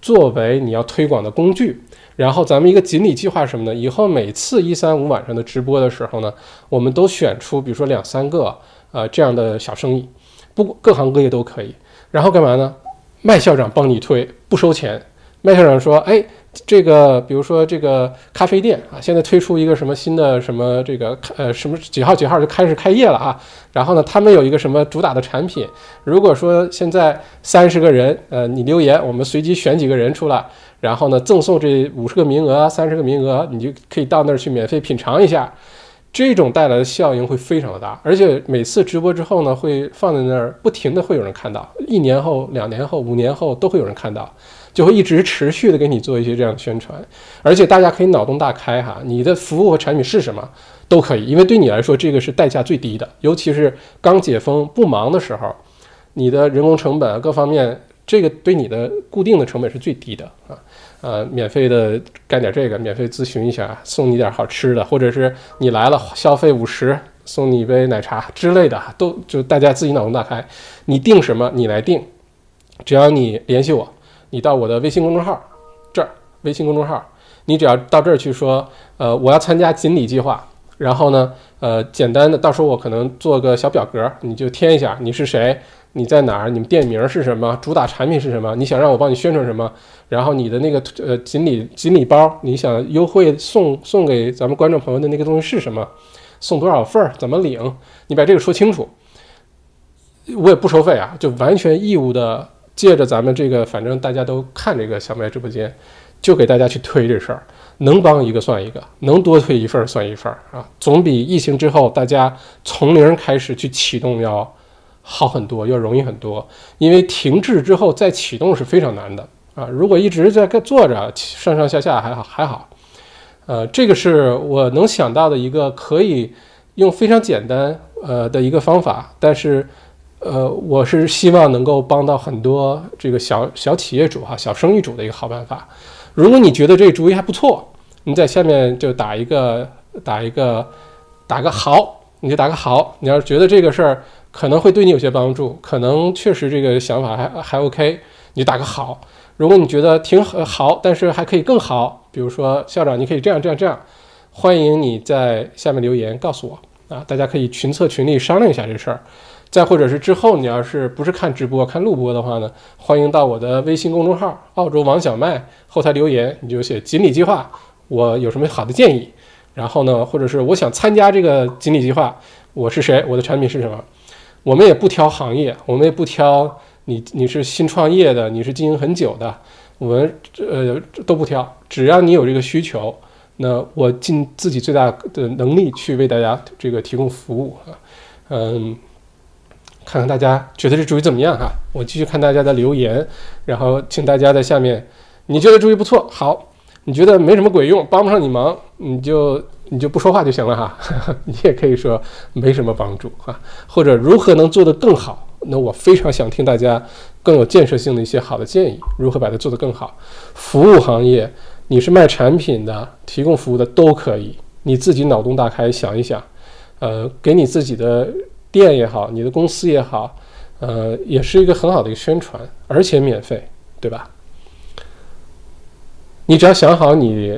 作为你要推广的工具。然后咱们一个锦鲤计划什么呢？以后每次一三五晚上的直播的时候呢，我们都选出比如说两三个呃这样的小生意，不各行各业都可以。然后干嘛呢？麦校长帮你推，不收钱。麦校长说：“哎。”这个，比如说这个咖啡店啊，现在推出一个什么新的什么这个呃什么几号几号就开始开业了啊。然后呢，他们有一个什么主打的产品。如果说现在三十个人，呃，你留言，我们随机选几个人出来，然后呢赠送这五十个名额、三十个名额，你就可以到那儿去免费品尝一下。这种带来的效应会非常的大，而且每次直播之后呢，会放在那儿，不停的会有人看到，一年后、两年后、五年后都会有人看到。就会一直持续的给你做一些这样的宣传，而且大家可以脑洞大开哈，你的服务和产品是什么都可以，因为对你来说这个是代价最低的，尤其是刚解封不忙的时候，你的人工成本各方面，这个对你的固定的成本是最低的啊，呃，免费的干点这个，免费咨询一下，送你点好吃的，或者是你来了消费五十送你一杯奶茶之类的，都就大家自己脑洞大开，你定什么你来定，只要你联系我。你到我的微信公众号这儿，微信公众号，你只要到这儿去说，呃，我要参加锦鲤计划，然后呢，呃，简单的，到时候我可能做个小表格，你就填一下你是谁，你在哪儿，你们店名是什么，主打产品是什么，你想让我帮你宣传什么，然后你的那个呃锦鲤锦鲤包，你想优惠送送给咱们观众朋友的那个东西是什么，送多少份儿，怎么领，你把这个说清楚，我也不收费啊，就完全义务的。借着咱们这个，反正大家都看这个小麦直播间，就给大家去推这事儿，能帮一个算一个，能多推一份算一份啊，总比疫情之后大家从零开始去启动要好很多，要容易很多。因为停滞之后再启动是非常难的啊。如果一直在坐着上上下下还好还好，呃，这个是我能想到的一个可以用非常简单呃的一个方法，但是。呃，我是希望能够帮到很多这个小小企业主哈、小生意主的一个好办法。如果你觉得这主意还不错，你在下面就打一个打一个打个好，你就打个好。你要是觉得这个事儿可能会对你有些帮助，可能确实这个想法还还 OK，你打个好。如果你觉得挺好，但是还可以更好，比如说校长，你可以这样这样这样，欢迎你在下面留言告诉我啊，大家可以群策群力商量一下这事儿。再或者是之后，你要是不是看直播看录播的话呢？欢迎到我的微信公众号“澳洲王小麦”后台留言，你就写“锦鲤计划”，我有什么好的建议？然后呢，或者是我想参加这个锦鲤计划，我是谁？我的产品是什么？我们也不挑行业，我们也不挑你你是新创业的，你是经营很久的，我们呃都不挑，只要你有这个需求，那我尽自己最大的能力去为大家这个提供服务啊，嗯。看看大家觉得这主意怎么样哈？我继续看大家的留言，然后请大家在下面，你觉得主意不错，好，你觉得没什么鬼用，帮不上你忙，你就你就不说话就行了哈。你也可以说没什么帮助哈，或者如何能做得更好？那我非常想听大家更有建设性的一些好的建议，如何把它做得更好？服务行业，你是卖产品的，提供服务的都可以，你自己脑洞大开想一想，呃，给你自己的。店也好，你的公司也好，呃，也是一个很好的一个宣传，而且免费，对吧？你只要想好你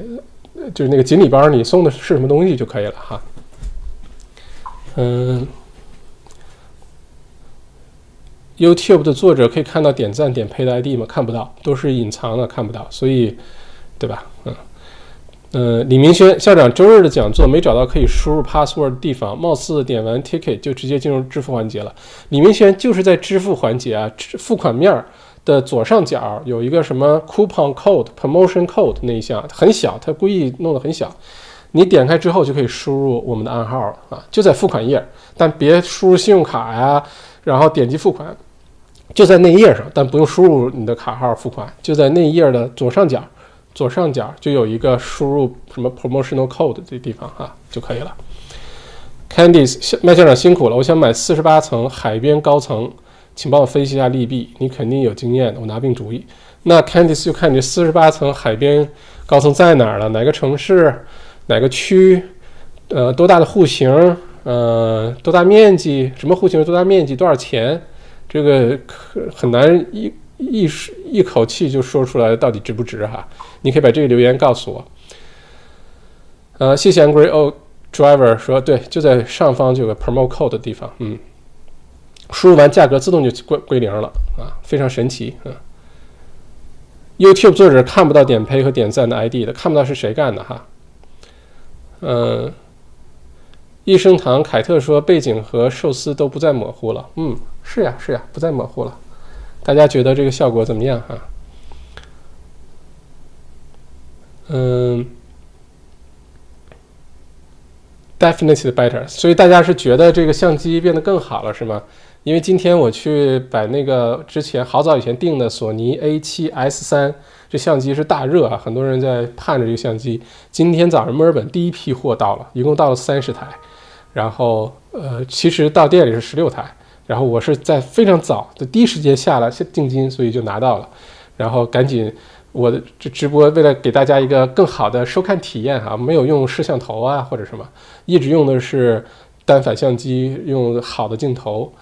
就是那个锦鲤包，你送的是什么东西就可以了哈。嗯，YouTube 的作者可以看到点赞点配的 ID 吗？看不到，都是隐藏的，看不到，所以，对吧？嗯，呃，李明轩校长周日的讲座没找到可以输入 password 的地方，貌似点完 ticket 就直接进入支付环节了。李明轩就是在支付环节啊，付款面儿的左上角有一个什么 coupon code、promotion code 那一项很小，他故意弄得很小。你点开之后就可以输入我们的暗号啊，就在付款页，但别输入信用卡呀，然后点击付款，就在那页上，但不用输入你的卡号付款，就在那页的左上角。左上角就有一个输入什么 promotional code 这地方哈就可以了。Candice，麦校长辛苦了，我想买四十八层海边高层，请帮我分析一下利弊，你肯定有经验，我拿定主意。那 Candice 就看你四十八层海边高层在哪儿了，哪个城市，哪个区，呃，多大的户型，呃，多大面积，什么户型，多大面积，多少钱，这个可很难一。一一口气就说出来到底值不值哈？你可以把这个留言告诉我。呃，谢谢 Angry Old Driver 说对，就在上方就有个 Promo Code 的地方，嗯，输入完价格自动就归归零了啊，非常神奇啊。YouTube 作者看不到点呸和点赞的 ID 的，看不到是谁干的哈。嗯，益生堂凯特说背景和寿司都不再模糊了，嗯，是呀是呀，不再模糊了。大家觉得这个效果怎么样哈？嗯，definitely better。所以大家是觉得这个相机变得更好了是吗？因为今天我去把那个之前好早以前订的索尼 A7S3 这相机是大热啊，很多人在盼着这个相机。今天早上墨尔本第一批货到了，一共到了三十台，然后呃，其实到店里是十六台。然后我是在非常早的第一时间下了定金，所以就拿到了，然后赶紧我的这直播为了给大家一个更好的收看体验哈，没有用摄像头啊或者什么，一直用的是单反相机，用好的镜头，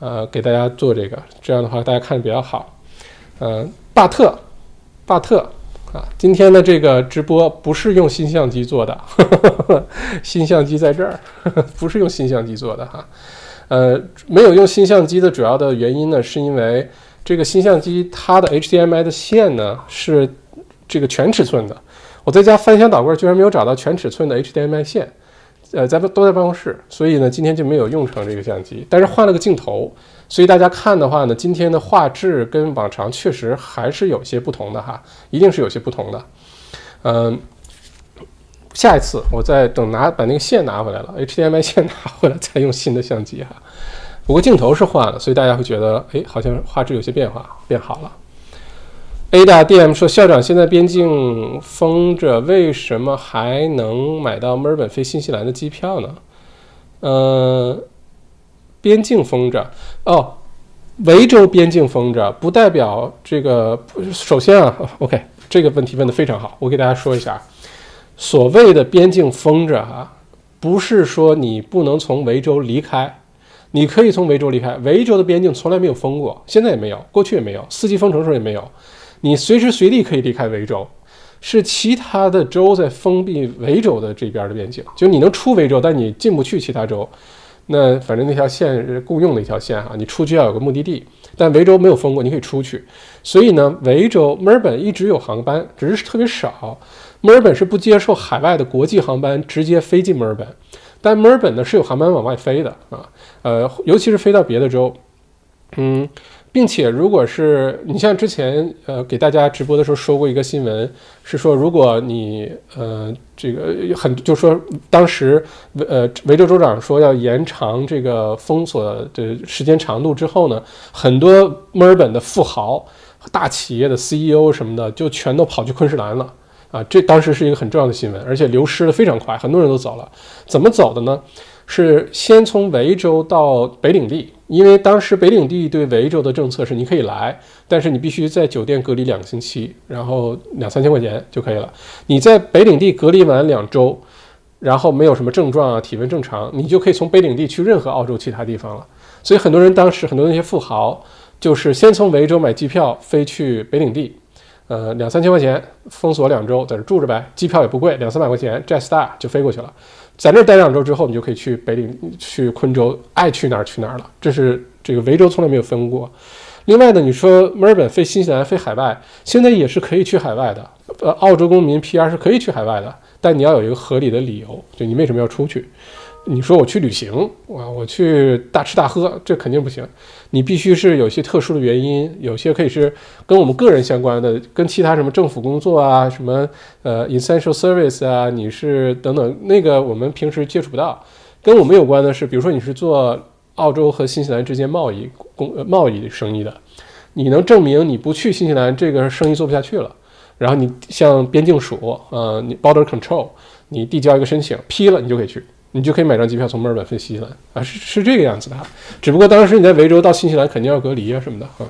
呃，给大家做这个，这样的话大家看着比较好。嗯，巴特，巴特啊，今天的这个直播不是用新相机做的，呵呵呵新相机在这儿，不是用新相机做的哈。呃，没有用新相机的主要的原因呢，是因为这个新相机它的 HDMI 的线呢是这个全尺寸的。我在家翻箱倒柜，居然没有找到全尺寸的 HDMI 线。呃，在都在办公室，所以呢，今天就没有用成这个相机。但是换了个镜头，所以大家看的话呢，今天的画质跟往常确实还是有些不同的哈，一定是有些不同的。嗯。下一次我再等拿把那个线拿回来了，HDMI 线 拿回来再用新的相机哈。不过镜头是换了，所以大家会觉得，哎，好像画质有些变化，变好了。A 大 DM 说，校长现在边境封着，为什么还能买到墨尔本飞新西兰的机票呢？呃，边境封着哦，维州边境封着，不代表这个。首先啊，OK，这个问题问得非常好，我给大家说一下。所谓的边境封着哈，不是说你不能从维州离开，你可以从维州离开。维州的边境从来没有封过，现在也没有，过去也没有，四季封城的时候也没有。你随时随地可以离开维州，是其他的州在封闭维州的这边的边境，就你能出维州，但你进不去其他州。那反正那条线是共用的一条线哈，你出去要有个目的地，但维州没有封过，你可以出去。所以呢，维州墨尔本一直有航班，只是特别少。墨尔本是不接受海外的国际航班直接飞进墨尔本，但墨尔本呢是有航班往外飞的啊，呃，尤其是飞到别的州，嗯，并且如果是你像之前呃给大家直播的时候说过一个新闻，是说如果你呃这个很就说当时维呃维州州长说要延长这个封锁的时间长度之后呢，很多墨尔本的富豪、大企业的 CEO 什么的就全都跑去昆士兰了。啊，这当时是一个很重要的新闻，而且流失的非常快，很多人都走了。怎么走的呢？是先从维州到北领地，因为当时北领地对维州的政策是你可以来，但是你必须在酒店隔离两个星期，然后两三千块钱就可以了。你在北领地隔离完两周，然后没有什么症状啊，体温正常，你就可以从北领地去任何澳洲其他地方了。所以很多人当时很多那些富豪就是先从维州买机票飞去北领地。呃，两三千块钱封锁两周，在这住着呗，机票也不贵，两三百块钱，Jetstar 就飞过去了。在那待两周之后，你就可以去北领，去昆州，爱去哪儿去哪儿了。这是这个维州从来没有分过。另外呢，你说墨尔本飞新西兰飞海外，现在也是可以去海外的，呃，澳洲公民 PR 是可以去海外的，但你要有一个合理的理由，就你为什么要出去？你说我去旅行，啊，我去大吃大喝，这肯定不行。你必须是有些特殊的原因，有些可以是跟我们个人相关的，跟其他什么政府工作啊，什么呃 essential service 啊，你是等等那个我们平时接触不到。跟我们有关的是，比如说你是做澳洲和新西兰之间贸易公贸易生意的，你能证明你不去新西兰，这个生意做不下去了。然后你像边境署，呃，你 border control，你递交一个申请，批了你就可以去。你就可以买张机票从墨尔本飞新西兰啊，是是这个样子的。只不过当时你在维州到新西兰肯定要隔离啊什么的啊。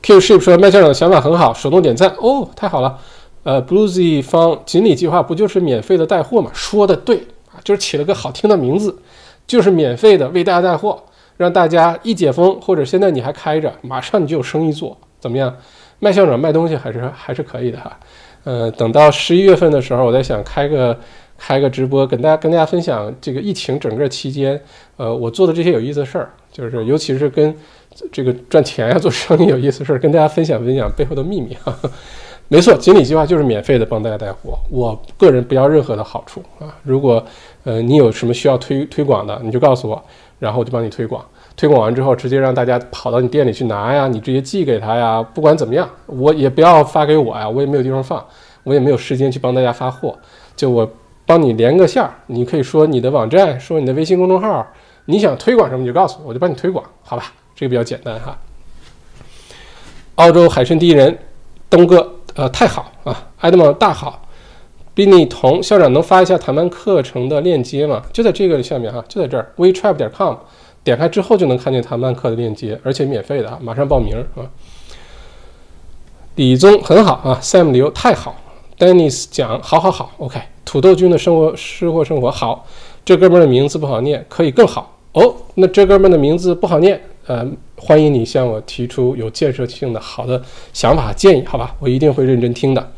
Q ship 说麦校长的想法很好，手动点赞哦，太好了。呃，Bluesy 方锦鲤计划不就是免费的带货吗？说的对啊，就是起了个好听的名字，就是免费的为大家带货，让大家一解封或者现在你还开着，马上你就有生意做，怎么样？麦校长卖东西还是还是可以的哈。呃，等到十一月份的时候，我在想开个开个直播，跟大家跟大家分享这个疫情整个期间，呃，我做的这些有意思的事儿，就是尤其是跟这个赚钱呀、做生意有意思的事儿，跟大家分享分享背后的秘密。哈。没错，锦鲤计划就是免费的帮大家带货，我个人不要任何的好处啊。如果呃你有什么需要推推广的，你就告诉我，然后我就帮你推广。推广完之后，直接让大家跑到你店里去拿呀，你直接寄给他呀，不管怎么样，我也不要发给我呀，我也没有地方放，我也没有时间去帮大家发货，就我帮你连个线儿，你可以说你的网站，说你的微信公众号，你想推广什么你就告诉我，我就帮你推广，好吧？这个比较简单哈。澳洲海参第一人，东哥，呃，太好啊，爱德蒙大好，宾利同校长能发一下谈判课程的链接吗？就在这个下面哈，就在这儿，wetrap 点 com。点开之后就能看见谈判课的链接，而且免费的啊，马上报名啊！李宗很好啊，Sam 刘太好，Dennis 讲好好好，OK，土豆君的生活吃货生活好，这哥们的名字不好念，可以更好哦。那这哥们的名字不好念，呃，欢迎你向我提出有建设性的好的想法建议，好吧，我一定会认真听的。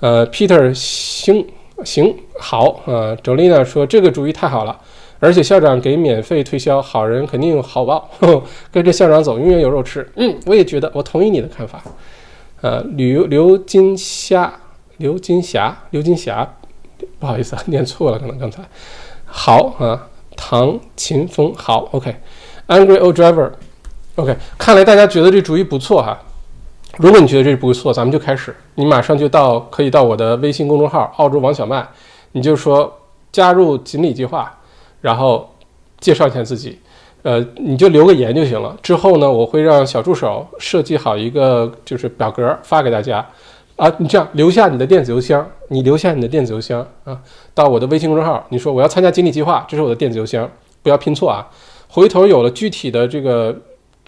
呃，Peter 行行好啊，Jolina 说这个主意太好了。而且校长给免费推销，好人肯定有好报，跟着校长走，永远有肉吃。嗯，我也觉得，我同意你的看法。呃，刘刘金霞，刘金霞，刘金霞，不好意思啊，念错了，可能刚才。好啊，唐秦风，好，OK，Angry Old Driver，OK，看来大家觉得这主意不错哈。如果你觉得这不错，咱们就开始，你马上就到，可以到我的微信公众号“澳洲王小麦”，你就说加入锦鲤计划。然后介绍一下自己，呃，你就留个言就行了。之后呢，我会让小助手设计好一个就是表格发给大家。啊，你这样留下你的电子邮箱，你留下你的电子邮箱啊，到我的微信公众号，你说我要参加锦鲤计划，这是我的电子邮箱，不要拼错啊。回头有了具体的这个，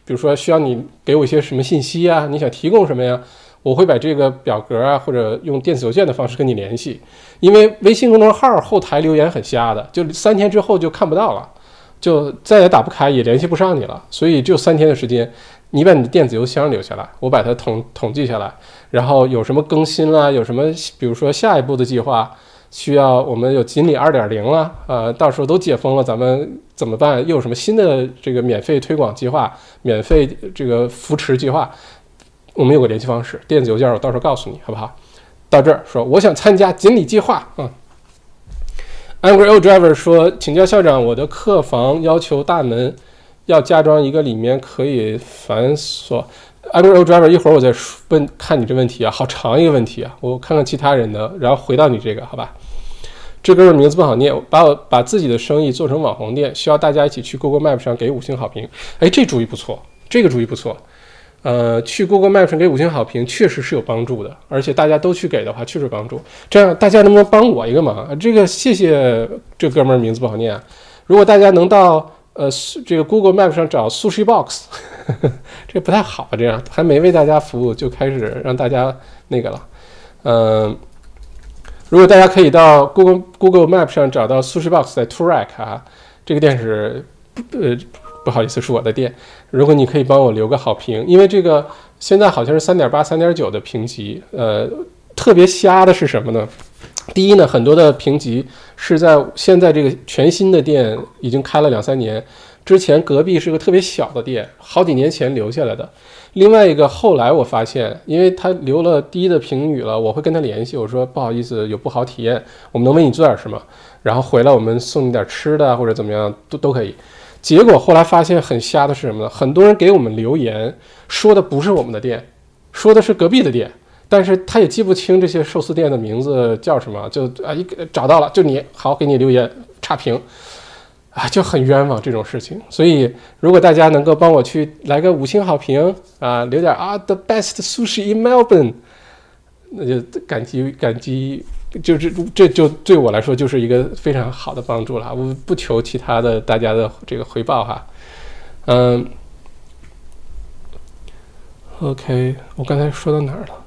比如说需要你给我一些什么信息啊，你想提供什么呀？我会把这个表格啊，或者用电子邮件的方式跟你联系，因为微信公众号后台留言很瞎的，就三天之后就看不到了，就再也打不开，也联系不上你了。所以就三天的时间，你把你的电子邮箱留下来，我把它统统计下来，然后有什么更新啦，有什么比如说下一步的计划需要我们有锦鲤二点零了，呃，到时候都解封了，咱们怎么办？又有什么新的这个免费推广计划、免费这个扶持计划？我们有个联系方式，电子邮件我到时候告诉你，好不好？到这儿说，我想参加锦鲤计划啊。Angry Old Driver 说，请教校长，我的客房要求大门要加装一个里面可以反锁。Angry Old Driver，一会儿我再问看你这问题啊，好长一个问题啊，我看看其他人的，然后回到你这个，好吧？这哥们名字不好念，把我把自己的生意做成网红店，需要大家一起去 Google Map 上给五星好评。哎，这主意不错，这个主意不错。呃，去 Google Map 上给五星好评确实是有帮助的，而且大家都去给的话，确实帮助。这样大家能不能帮我一个忙？这个谢谢这哥们儿名字不好念啊。如果大家能到呃这个 Google Map 上找 Sushi Box，这不太好，这样还没为大家服务就开始让大家那个了。嗯，如果大家可以到 Google Google Map 上找到 Sushi Box 在 Toorak 啊，这个店是呃。不好意思，是我的店。如果你可以帮我留个好评，因为这个现在好像是三点八、三点九的评级。呃，特别瞎的是什么呢？第一呢，很多的评级是在现在这个全新的店已经开了两三年，之前隔壁是个特别小的店，好几年前留下来的。另外一个后来我发现，因为他留了低的评语了，我会跟他联系，我说不好意思，有不好体验，我们能为你做点什么？然后回来我们送你点吃的或者怎么样都都可以。结果后来发现很瞎的是什么呢？很多人给我们留言说的不是我们的店，说的是隔壁的店，但是他也记不清这些寿司店的名字叫什么，就啊一找到了就你好给你留言差评。啊，就很冤枉这种事情，所以如果大家能够帮我去来个五星好评啊，留点啊，the best sushi in Melbourne，那就感激感激，就是这就对我来说就是一个非常好的帮助了，我不求其他的大家的这个回报哈，嗯，OK，我刚才说到哪儿了？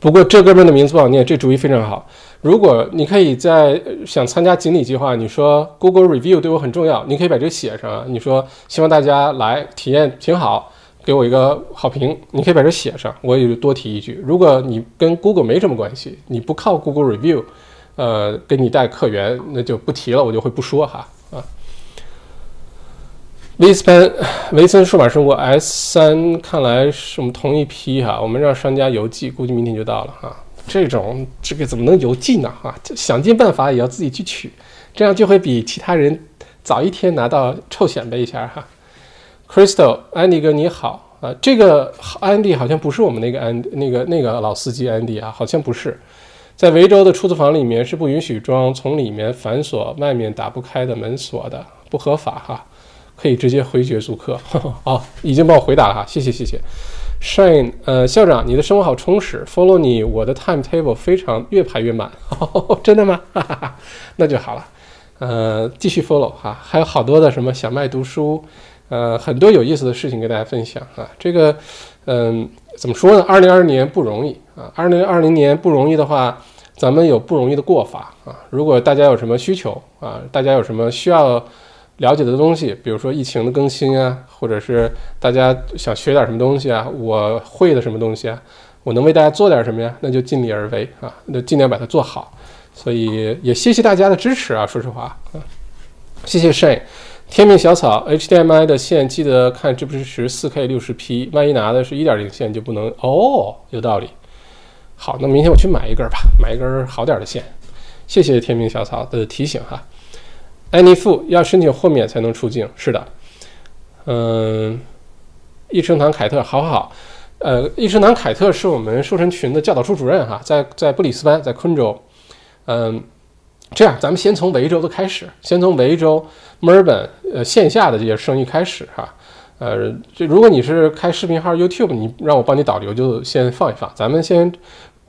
不过这哥们的名字不好念，这主意非常好。如果你可以在想参加锦鲤计划，你说 Google Review 对我很重要，你可以把这写上啊。你说希望大家来体验挺好，给我一个好评，你可以把这写上。我也就多提一句，如果你跟 Google 没什么关系，你不靠 Google Review，呃，给你带客源，那就不提了，我就会不说哈啊。维斯潘维森数码生活 S 三，看来是我们同一批哈，我们让商家邮寄，估计明天就到了哈。这种这个怎么能邮寄呢？哈，想尽办法也要自己去取，这样就会比其他人早一天拿到，臭显摆一下哈。Crystal，安迪哥你好啊，这个安迪好像不是我们那个安那个那个老司机安迪啊，好像不是。在维州的出租房里面是不允许装从里面反锁、外面打不开的门锁的，不合法哈，可以直接回绝租客。哦，已经帮我回答了哈，谢谢谢谢。Shane，呃，校长，你的生活好充实。Follow 你，我的 timetable 非常越排越满。真的吗？哈哈哈，那就好了。呃，继续 follow 哈，还有好多的什么小麦读书，呃，很多有意思的事情跟大家分享啊。这个，嗯，怎么说呢？二零二零年不容易啊。二零二零年不容易的话，咱们有不容易的过法啊。如果大家有什么需求啊，大家有什么需要。了解的东西，比如说疫情的更新啊，或者是大家想学点什么东西啊，我会的什么东西啊，我能为大家做点什么呀？那就尽力而为啊，那尽量把它做好。所以也谢谢大家的支持啊，说实话啊，谢谢 shy 天命小草，HDMI 的线记得看支不支持 4K 60P，万一拿的是一点零线就不能哦，有道理。好，那明天我去买一根吧，买一根好点的线。谢谢天命小草的提醒哈。安妮富要申请豁免才能出境，是的。嗯，益生堂凯特，好好好。呃，益生堂凯特是我们瘦身群的教导处主任哈，在在布里斯班，在昆州。嗯，这样咱们先从维州的开始，先从维州墨尔本呃线下的这些生意开始哈。呃，这如果你是开视频号 YouTube，你让我帮你导流就先放一放，咱们先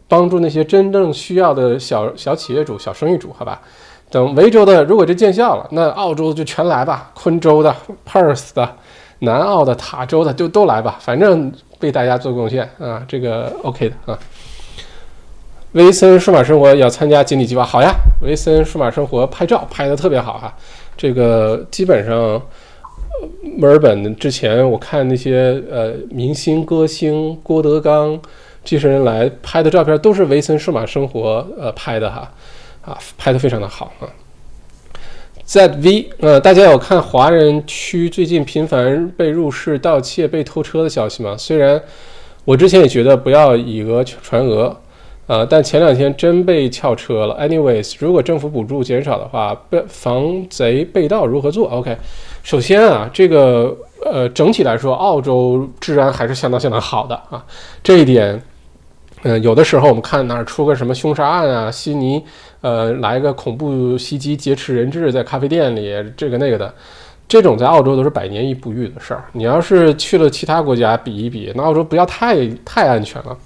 帮助那些真正需要的小小企业主、小生意主，好吧？等维州的，如果这见效了，那澳洲就全来吧。昆州的、Perth 的、南澳的、塔州的就都来吧，反正为大家做贡献啊，这个 OK 的啊。维森数码生活要参加锦鲤计划，好呀。维森数码生活拍照拍的特别好哈，这个基本上墨尔本之前我看那些呃明星歌星郭德纲这些人来拍的照片，都是维森数码生活呃拍的哈。啊，拍的非常的好啊！ZV，呃，大家有看华人区最近频繁被入室盗窃、被偷车的消息吗？虽然我之前也觉得不要以讹传讹，呃，但前两天真被撬车了。Anyways，如果政府补助减少的话，被防贼被盗如何做？OK，首先啊，这个呃，整体来说，澳洲治安还是相当相当好的啊，这一点。嗯，有的时候我们看哪儿出个什么凶杀案啊，悉尼，呃，来个恐怖袭击劫持人质在咖啡店里，这个那个的，这种在澳洲都是百年一不遇的事儿。你要是去了其他国家比一比，那澳洲不要太太安全了。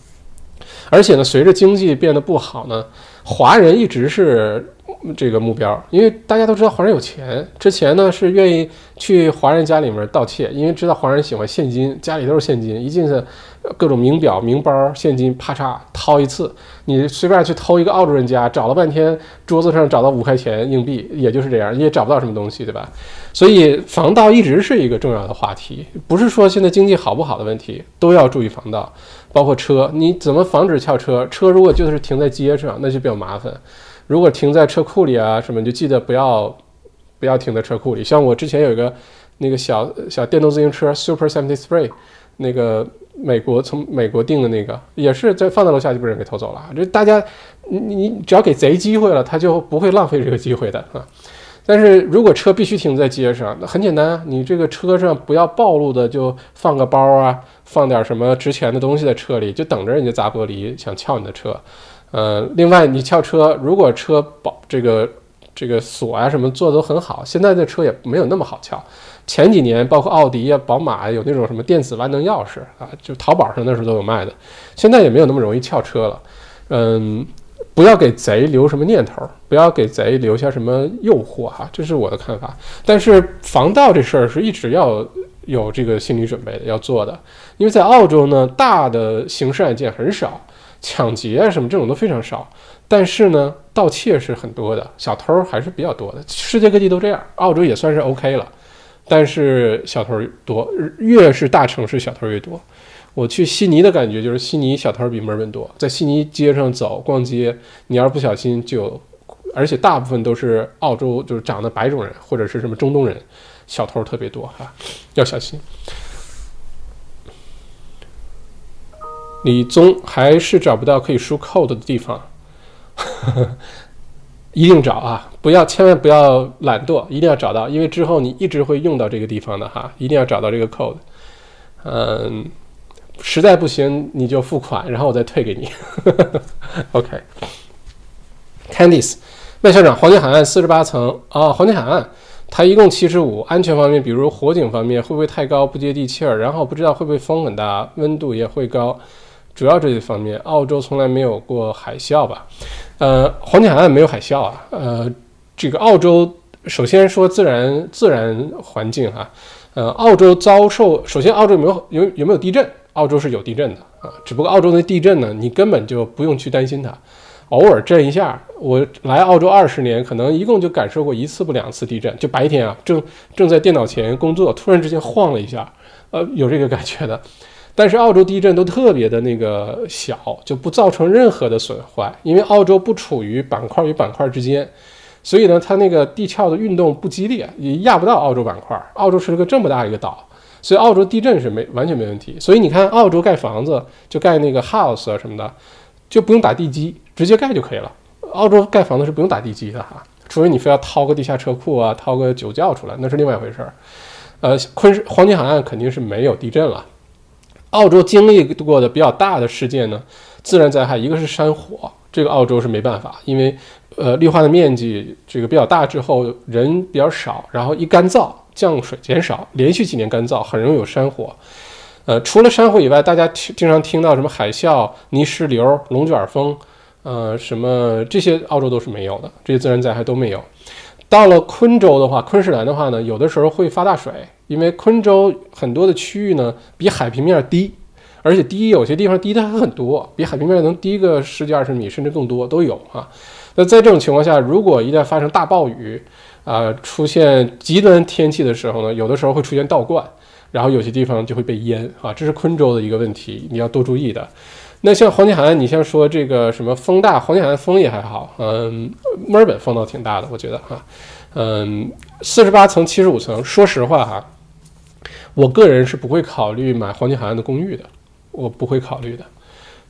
而且呢，随着经济变得不好呢，华人一直是。这个目标，因为大家都知道华人有钱，之前呢是愿意去华人家里面盗窃，因为知道华人喜欢现金，家里都是现金，一进去各种名表、名包、现金，啪嚓掏一次。你随便去偷一个澳洲人家，找了半天，桌子上找到五块钱硬币，也就是这样，你也找不到什么东西，对吧？所以防盗一直是一个重要的话题，不是说现在经济好不好的问题，都要注意防盗，包括车，你怎么防止撬车？车如果就是停在街上，那就比较麻烦。如果停在车库里啊什么，你就记得不要，不要停在车库里。像我之前有一个那个小小电动自行车 Super Seventy Three，那个美国从美国订的那个，也是在放在楼下就被人给偷走了。这大家，你你只要给贼机会了，他就不会浪费这个机会的啊。但是如果车必须停在街上，那很简单啊，你这个车上不要暴露的，就放个包啊，放点什么值钱的东西在车里，就等着人家砸玻璃想撬你的车。呃，另外你撬车，如果车保这个这个锁啊什么做的都很好，现在的车也没有那么好撬。前几年包括奥迪啊、宝马有那种什么电子万能钥匙啊，就淘宝上那时候都有卖的，现在也没有那么容易撬车了。嗯。不要给贼留什么念头，不要给贼留下什么诱惑哈，这是我的看法。但是防盗这事儿是一直要有这个心理准备的，要做的。因为在澳洲呢，大的刑事案件很少，抢劫啊什么这种都非常少，但是呢，盗窃是很多的，小偷还是比较多的。世界各地都这样，澳洲也算是 OK 了，但是小偷多，越是大城市小偷越多。我去悉尼的感觉就是悉尼小偷比墨尔本多，在悉尼街上走逛街，你要是不小心就，而且大部分都是澳洲就是长得白种人或者是什么中东人，小偷特别多哈，要小心。李宗还是找不到可以输 code 的地方，一定找啊！不要千万不要懒惰，一定要找到，因为之后你一直会用到这个地方的哈，一定要找到这个 code，嗯。实在不行你就付款，然后我再退给你。OK，Candice，麦校长，黄金海岸四十八层啊，黄金海岸，它一共七十五，安全方面，比如火警方面会不会太高不接地气儿？然后不知道会不会风很大，温度也会高，主要这些方面。澳洲从来没有过海啸吧？呃，黄金海岸没有海啸啊。呃，这个澳洲首先说自然自然环境哈，呃，澳洲遭受首先澳洲有没有有有没有地震？澳洲是有地震的啊，只不过澳洲的地震呢，你根本就不用去担心它，偶尔震一下。我来澳洲二十年，可能一共就感受过一次不两次地震，就白天啊，正正在电脑前工作，突然之间晃了一下，呃，有这个感觉的。但是澳洲地震都特别的那个小，就不造成任何的损坏，因为澳洲不处于板块与板块之间，所以呢，它那个地壳的运动不激烈，也压不到澳洲板块。澳洲是个这么大一个岛。所以澳洲地震是没完全没问题，所以你看澳洲盖房子就盖那个 house 啊什么的，就不用打地基，直接盖就可以了。澳洲盖房子是不用打地基的哈，除非你非要掏个地下车库啊，掏个酒窖出来，那是另外一回事儿。呃，昆士黄金海岸肯定是没有地震了。澳洲经历过的比较大的事件呢，自然灾害一个是山火，这个澳洲是没办法，因为呃绿化的面积这个比较大之后人比较少，然后一干燥。降水减少，连续几年干燥，很容易有山火。呃，除了山火以外，大家经常听到什么海啸、泥石流、龙卷风，呃，什么这些澳洲都是没有的，这些自然灾害都没有。到了昆州的话，昆士兰的话呢，有的时候会发大水，因为昆州很多的区域呢比海平面低，而且低有些地方低的还很多，比海平面能低个十几二十米甚至更多都有啊。那在这种情况下，如果一旦发生大暴雨，啊，出现极端天气的时候呢，有的时候会出现倒灌，然后有些地方就会被淹啊，这是昆州的一个问题，你要多注意的。那像黄金海岸，你像说这个什么风大，黄金海岸风也还好，嗯，墨尔本风倒挺大的，我觉得哈，嗯，四十八层、七十五层，说实话哈，我个人是不会考虑买黄金海岸的公寓的，我不会考虑的。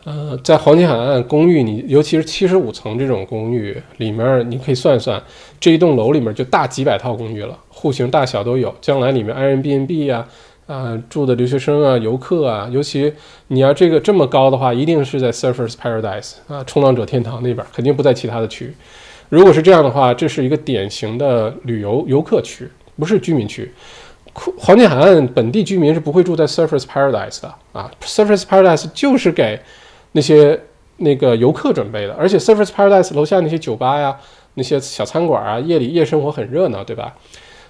呃，在黄金海岸公寓，你尤其是七十五层这种公寓里面，你可以算算，这一栋楼里面就大几百套公寓了，户型大小都有。将来里面 Airbnb 呀，啊住的留学生啊、游客啊，尤其你要这个这么高的话，一定是在 Surfers Paradise 啊，冲浪者天堂那边，肯定不在其他的区。如果是这样的话，这是一个典型的旅游游客区，不是居民区。黄金海岸本地居民是不会住在 Surfers Paradise 的啊，Surfers Paradise 就是给。那些那个游客准备的，而且 Surface Paradise 楼下那些酒吧呀，那些小餐馆啊，夜里夜生活很热闹，对吧？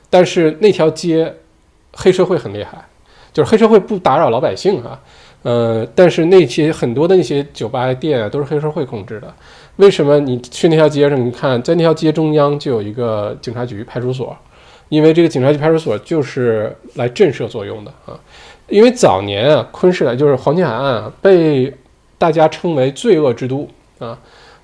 但是那条街黑社会很厉害，就是黑社会不打扰老百姓啊，呃，但是那些很多的那些酒吧店啊，都是黑社会控制的。为什么你去那条街上，你看在那条街中央就有一个警察局派出所，因为这个警察局派出所就是来震慑作用的啊。因为早年啊，昆士兰就是黄金海岸啊被大家称为罪恶之都啊，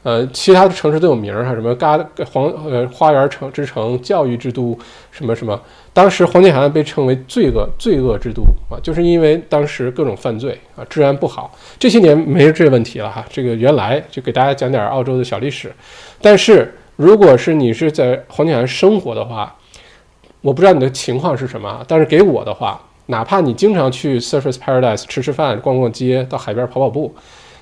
呃，其他的城市都有名儿哈，什么嘎黄呃花园城之城、教育之都，什么什么。当时黄金海岸被称为罪恶罪恶之都啊，就是因为当时各种犯罪啊，治安不好。这些年没这问题了哈。这个原来就给大家讲点澳洲的小历史。但是如果是你是在黄金海岸生活的话，我不知道你的情况是什么，但是给我的话，哪怕你经常去 Surface Paradise 吃吃饭、逛逛街、到海边跑跑步。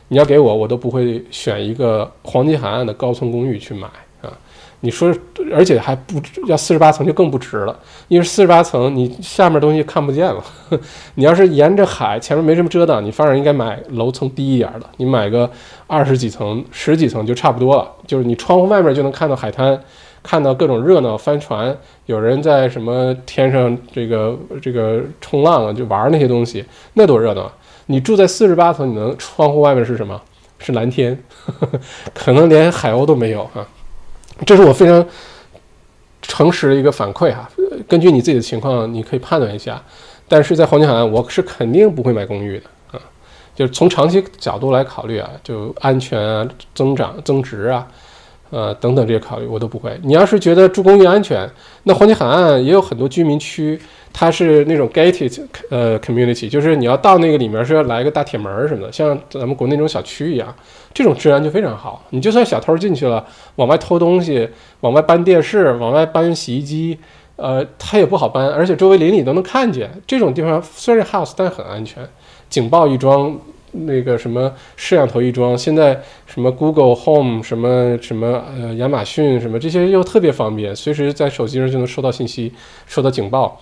你要给我，我都不会选一个黄金海岸的高层公寓去买啊！你说，而且还不要四十八层就更不值了，因为四十八层你下面东西看不见了。你要是沿着海，前面没什么遮挡，你反而应该买楼层低一点的，你买个二十几层、十几层就差不多了。就是你窗户外面就能看到海滩，看到各种热闹，帆船，有人在什么天上这个这个冲浪啊，就玩那些东西，那多热闹！你住在四十八层，你能窗户外面是什么？是蓝天，呵 呵可能连海鸥都没有啊！这是我非常诚实的一个反馈哈。根据你自己的情况，你可以判断一下。但是在黄金海岸，我是肯定不会买公寓的啊！就是从长期角度来考虑啊，就安全啊、增长、增值啊。呃，等等这些考虑我都不会。你要是觉得住公寓安全，那黄金海岸也有很多居民区，它是那种 gated 呃 community，就是你要到那个里面是要来个大铁门什么的，像咱们国内那种小区一样，这种治安就非常好。你就算小偷进去了，往外偷东西，往外搬电视，往外搬洗衣机，呃，他也不好搬，而且周围邻里都能看见。这种地方虽然 house，但很安全，警报一装。那个什么摄像头一装，现在什么 Google Home 什么什么呃亚马逊什么这些又特别方便，随时在手机上就能收到信息，收到警报。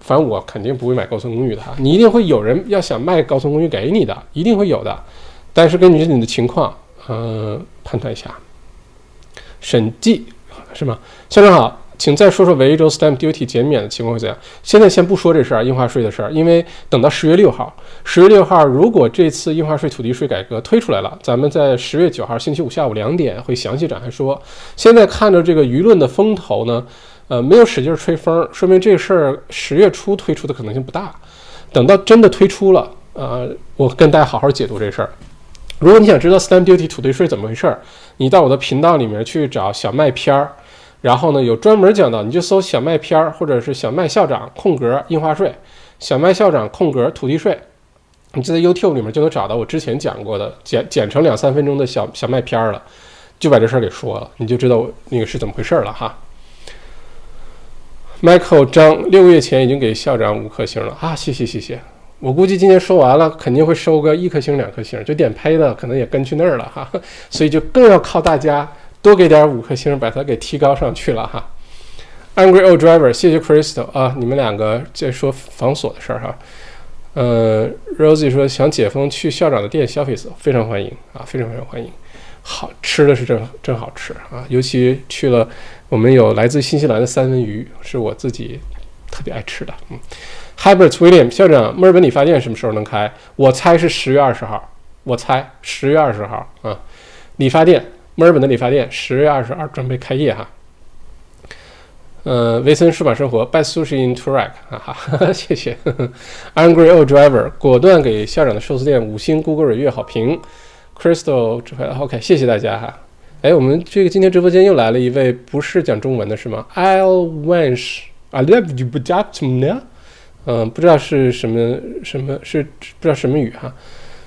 反正我肯定不会买高层公寓的，你一定会有人要想卖高层公寓给你的，一定会有的。但是根据你的情况，呃，判断一下。审计是吗？校长好。请再说说维州 stamp duty 减免的情况是怎样？现在先不说这事儿，印花税的事儿，因为等到十月六号，十月六号如果这次印花税、土地税改革推出来了，咱们在十月九号星期五下午两点会详细展开说。现在看着这个舆论的风头呢，呃，没有使劲吹风，说明这事儿十月初推出的可能性不大。等到真的推出了，呃，我跟大家好好解读这事儿。如果你想知道 stamp duty 土地税怎么回事儿，你到我的频道里面去找小麦片儿。然后呢，有专门讲到，你就搜小麦片儿，或者是小麦校长空格印花税，小麦校长空格土地税，你就在 YouTube 里面就能找到我之前讲过的剪剪成两三分钟的小小麦片儿了，就把这事儿给说了，你就知道那个是怎么回事了哈。Michael 张六个月前已经给校长五颗星了啊，谢谢谢谢，我估计今天说完了肯定会收个一颗星两颗星，就点 pay 的可能也跟去那儿了哈，所以就更要靠大家。多给点五颗星，把它给提高上去了哈。Angry old driver，谢谢 Crystal 啊，你们两个在说防锁的事儿哈。呃，Rosie 说想解封去校长的店消费，非常欢迎啊，非常非常欢迎。好吃的是真真好吃啊，尤其去了，我们有来自新西兰的三文鱼，是我自己特别爱吃的。嗯，Hubert William 校长，墨尔本理发店什么时候能开？我猜是十月二十号，我猜十月二十号啊，理发店。墨尔本的理发店十月二十二准备开业哈。呃，维森数码生活 Best Sushi in Turak，哈哈，谢谢。Angry old driver 果断给校长的寿司店五星 Google 月好评。Crystal 这块 OK，谢谢大家哈。哎，我们这个今天直播间又来了一位不是讲中文的是吗？I'll wish，I love you, but just now。嗯，不知道是什么什么是不知道什么语哈。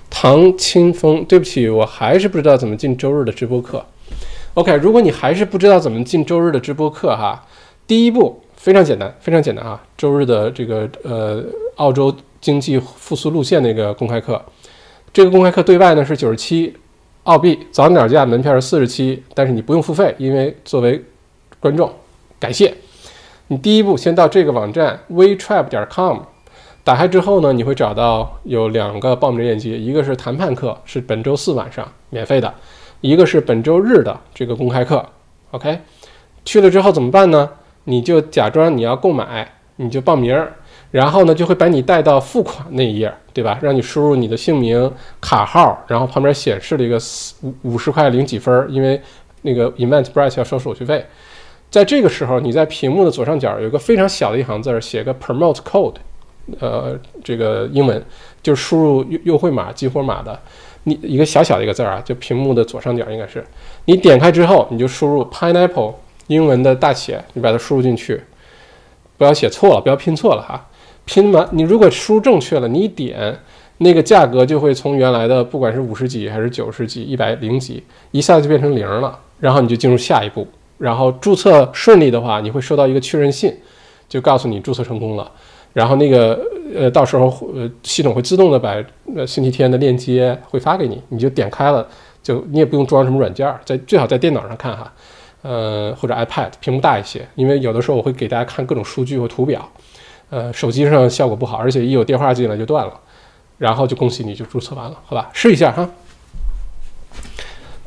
唐清风，对不起，我还是不知道怎么进周日的直播课。OK，如果你还是不知道怎么进周日的直播课哈，第一步非常简单，非常简单啊。周日的这个呃澳洲经济复苏路线那个公开课，这个公开课对外呢是九十七澳币，早鸟价门票是四十七，但是你不用付费，因为作为观众，感谢你。第一步先到这个网站 wetrap 点 com。打开之后呢，你会找到有两个报名链接，一个是谈判课，是本周四晚上免费的；一个是本周日的这个公开课。OK，去了之后怎么办呢？你就假装你要购买，你就报名，然后呢就会把你带到付款那一页，对吧？让你输入你的姓名、卡号，然后旁边显示了一个五五十块零几分，因为那个 Eventbrite 要收手续费。在这个时候，你在屏幕的左上角有个非常小的一行字，写个 Promote Code。呃，这个英文就是输入优优惠码、激活码的，你一个小小的一个字儿啊，就屏幕的左上角应该是，你点开之后，你就输入 pineapple 英文的大写，你把它输入进去，不要写错了，不要拼错了哈。拼完，你如果输入正确了，你一点那个价格就会从原来的不管是五十几还是九十几、一百零几，一下子就变成零了，然后你就进入下一步，然后注册顺利的话，你会收到一个确认信，就告诉你注册成功了。然后那个呃，到时候呃，系统会自动的把呃星期天的链接会发给你，你就点开了，就你也不用装什么软件，在最好在电脑上看哈，呃或者 iPad 屏幕大一些，因为有的时候我会给大家看各种数据或图表，呃手机上效果不好，而且一有电话进来就断了，然后就恭喜你就注册完了，好吧，试一下哈。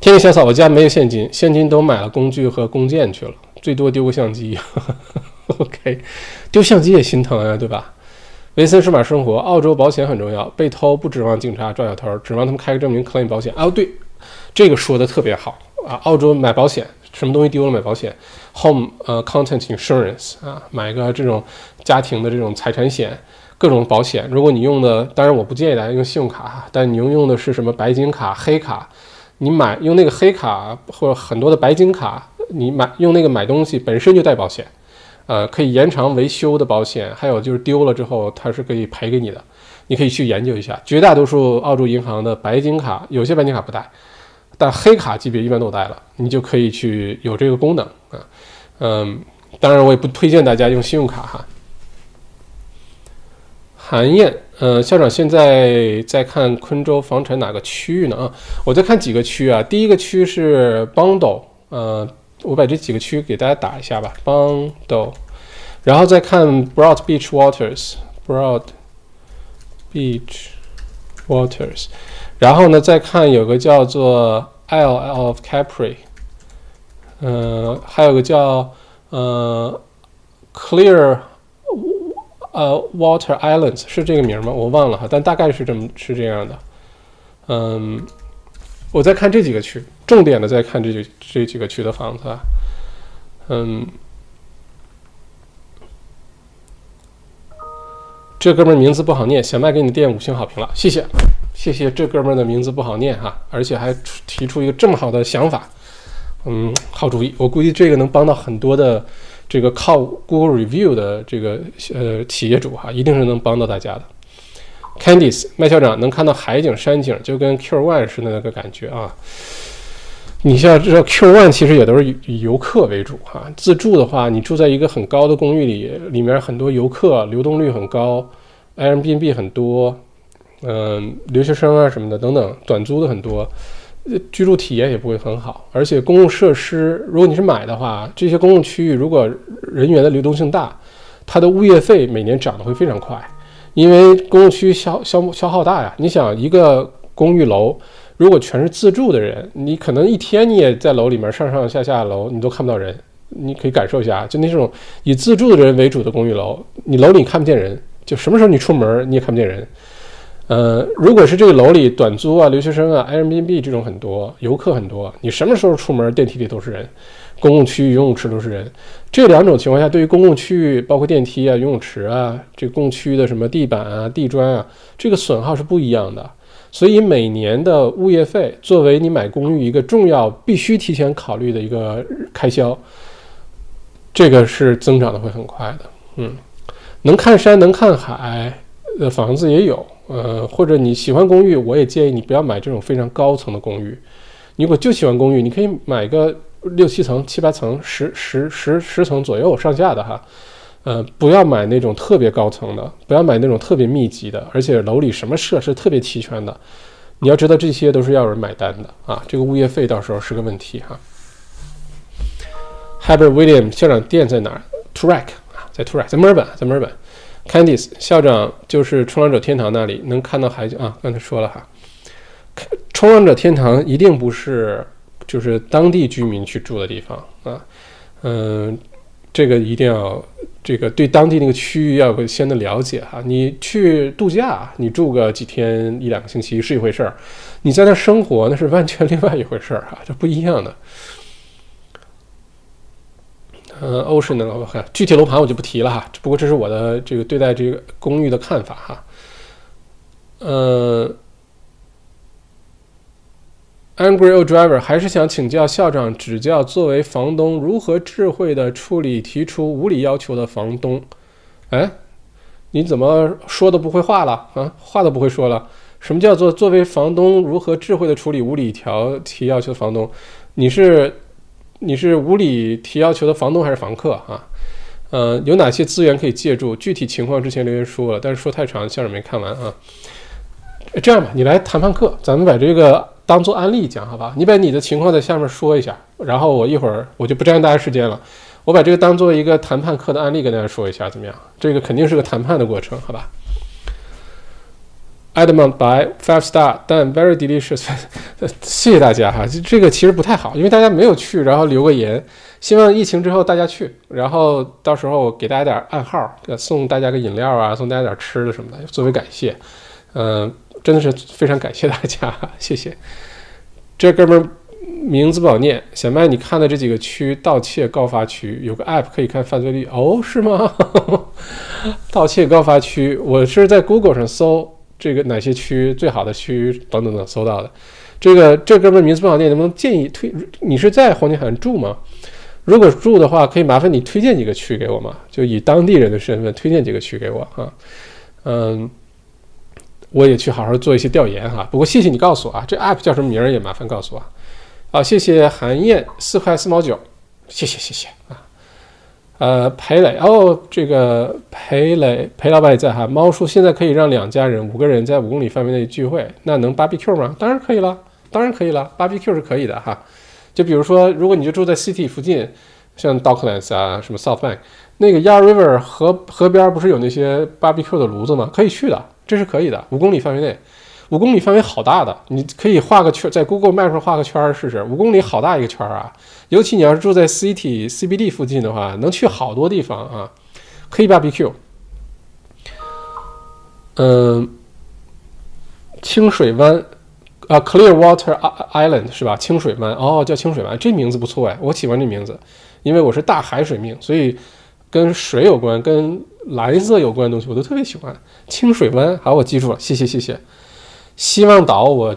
天天小嫂，我家没有现金，现金都买了工具和弓箭去了，最多丢个相机。OK，丢相机也心疼呀，对吧？维森数码生活，澳洲保险很重要，被偷不指望警察抓小偷，指望他们开个证明 claim 保险。哦，对，这个说的特别好啊！澳洲买保险，什么东西丢了买保险，home 呃 content insurance 啊，买个这种家庭的这种财产险，各种保险。如果你用的，当然我不建议大家用信用卡，但你用用的是什么白金卡、黑卡，你买用那个黑卡或者很多的白金卡，你买用那个买东西本身就带保险。呃，可以延长维修的保险，还有就是丢了之后它是可以赔给你的，你可以去研究一下。绝大多数澳洲银行的白金卡，有些白金卡不带，但黑卡级别一般都带了，你就可以去有这个功能啊。嗯，当然我也不推荐大家用信用卡哈。韩燕，呃，校长现在在看昆州房产哪个区域呢？啊，我在看几个区啊，第一个区是邦斗，呃。我把这几个区给大家打一下吧，邦斗，然后再看 Broad Beach Waters，Broad Beach Waters，然后呢再看有个叫做 Isle of Capri，嗯，还有个叫呃 Clear 呃 Water Islands 是这个名吗？我忘了哈，但大概是这么是这样的，嗯。我再看这几个区，重点的在看这几这几个区的房子啊，嗯，这哥们儿名字不好念，小麦给你垫五星好评了，谢谢，谢谢这哥们儿的名字不好念哈，而且还提出一个这么好的想法，嗯，好主意，我估计这个能帮到很多的这个靠 Google Review 的这个呃企业主哈，一定是能帮到大家的。Candice 麦校长能看到海景山景，就跟 Q One 似的那个感觉啊。你像这 Q One 其实也都是以游客为主哈。自住的话，你住在一个很高的公寓里，里面很多游客，流动率很高，Airbnb 很多，嗯，留学生啊什么的等等，短租的很多，居住体验也不会很好。而且公共设施，如果你是买的话，这些公共区域如果人员的流动性大，它的物业费每年涨得会非常快。因为公共区消消消耗大呀，你想一个公寓楼，如果全是自住的人，你可能一天你也在楼里面上上下下楼，你都看不到人。你可以感受一下，就那种以自住的人为主的公寓楼，你楼里看不见人，就什么时候你出门你也看不见人。呃，如果是这个楼里短租啊、留学生啊、Airbnb 这种很多游客很多，你什么时候出门电梯里都是人。公共区域游泳池都是人，这两种情况下，对于公共区域，包括电梯啊、游泳池啊，这个共区域的什么地板啊、地砖啊，这个损耗是不一样的。所以每年的物业费作为你买公寓一个重要、必须提前考虑的一个开销，这个是增长的会很快的。嗯，能看山能看海的房子也有，呃，或者你喜欢公寓，我也建议你不要买这种非常高层的公寓。你如果就喜欢公寓，你可以买个。六七层、七八层、十十十十层左右上下的哈，呃，不要买那种特别高层的，不要买那种特别密集的，而且楼里什么设施特别齐全的。你要知道，这些都是要有人买单的啊，这个物业费到时候是个问题哈。h a b e r William 校长店在哪儿？Turak 啊，在 Turak，在墨尔本，在墨尔本。Candice 校长就是冲浪者天堂那里能看到海景啊，刚才说了哈。冲浪者天堂一定不是。就是当地居民去住的地方啊，嗯，这个一定要这个对当地那个区域要有先的了解哈。你去度假，你住个几天一两个星期是一回事儿，你在那生活那是完全另外一回事儿哈，这不一样的。嗯，Ocean 的楼盘，具体楼盘我就不提了哈，不过这是我的这个对待这个公寓的看法哈。嗯。Angry old driver 还是想请教校长指教，作为房东如何智慧的处理提出无理要求的房东？哎，你怎么说都不会话了啊？话都不会说了？什么叫做作为房东如何智慧的处理无理条提要求的房东？你是你是无理提要求的房东还是房客啊？呃，有哪些资源可以借助？具体情况之前留言说了，但是说太长，校长没看完啊。这样吧，你来谈判课，咱们把这个当做案例讲，好吧？你把你的情况在下面说一下，然后我一会儿我就不占用大家时间了，我把这个当做一个谈判课的案例跟大家说一下，怎么样？这个肯定是个谈判的过程，好吧？Edmond by five star，但 very delicious，谢谢大家哈。这个其实不太好，因为大家没有去，然后留个言。希望疫情之后大家去，然后到时候给大家点暗号，送大家个饮料啊，送大家点吃的什么的，作为感谢。嗯，真的是非常感谢大家，谢谢。这哥们儿名字不好念，小麦，你看的这几个区盗窃高发区，有个 app 可以看犯罪率哦，是吗？盗窃高发区，我是在 Google 上搜这个哪些区最好的区等等等搜到的。这个这哥们儿名字不好念，能不能建议推？你是在黄金海岸住吗？如果住的话，可以麻烦你推荐几个区给我吗？就以当地人的身份推荐几个区给我哈。嗯，我也去好好做一些调研哈。不过谢谢你告诉我啊，这 app 叫什么名儿也麻烦告诉我。好，谢谢韩燕四块四毛九，谢谢谢谢啊。呃，裴磊哦，这个裴磊裴老板也在哈。猫叔现在可以让两家人五个人在五公里范围内聚会，那能 barbecue 吗？当然可以了，当然可以了，barbecue 是可以的哈。就比如说，如果你就住在 City 附近，像 Docklands 啊，什么 South Bank，那个 Yar River 河河边不是有那些 barbecue 的炉子吗？可以去的，这是可以的。五公里范围内，五公里范围好大的，你可以画个圈，在 Google Map 上画个圈试试。五公里好大一个圈啊！尤其你要是住在 City CBD 附近的话，能去好多地方啊，可以 barbecue。嗯，清水湾。啊，Clearwater Island 是吧？清水湾哦，叫清水湾，这名字不错哎，我喜欢这名字，因为我是大海水命，所以跟水有关、跟蓝色有关的东西我都特别喜欢。清水湾，好，我记住了，谢谢谢谢。希望岛，我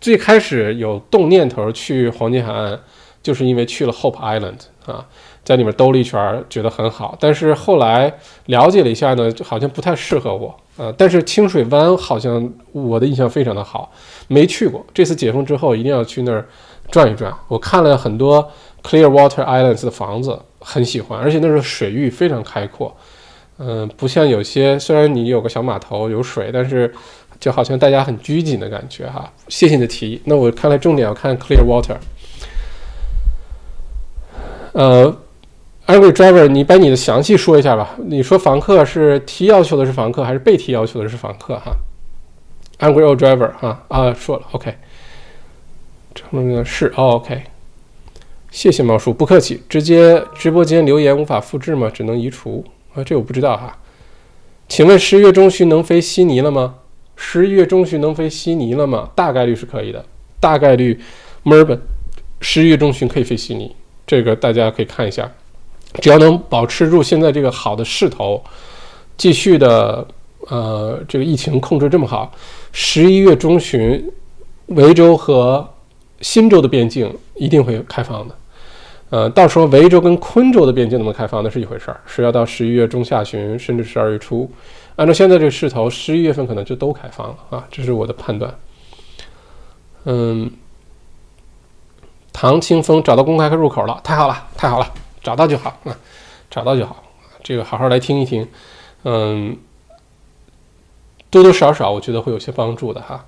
最开始有动念头去黄金海岸，就是因为去了 Hope Island 啊，在里面兜了一圈，觉得很好，但是后来了解了一下呢，好像不太适合我。呃，但是清水湾好像我的印象非常的好，没去过。这次解封之后一定要去那儿转一转。我看了很多 Clearwater Islands 的房子，很喜欢，而且那时候水域非常开阔。嗯，不像有些虽然你有个小码头有水，但是就好像大家很拘谨的感觉哈。谢谢你的提议。那我看来重点要看 Clearwater。呃。Angry driver，你把你的详细说一下吧。你说房客是提要求的是房客，还是被提要求的是房客？哈，Angry old driver，哈啊，说了，OK，成了是，OK，谢谢猫叔，不客气。直接直播间留言无法复制吗？只能移除啊？这我不知道哈。请问十一月中旬能飞悉尼了吗？十一月中旬能飞悉尼了吗？大概率是可以的，大概率墨尔本十一月中旬可以飞悉尼，这个大家可以看一下。只要能保持住现在这个好的势头，继续的，呃，这个疫情控制这么好，十一月中旬，维州和新州的边境一定会开放的。呃，到时候维州跟昆州的边境能不能开放，那是一回事儿，是要到十一月中下旬，甚至十二月初。按照现在这个势头，十一月份可能就都开放了啊，这是我的判断。嗯，唐清风找到公开课入口了，太好了，太好了。找到就好啊，找到就好，这个好好来听一听，嗯，多多少少我觉得会有些帮助的哈，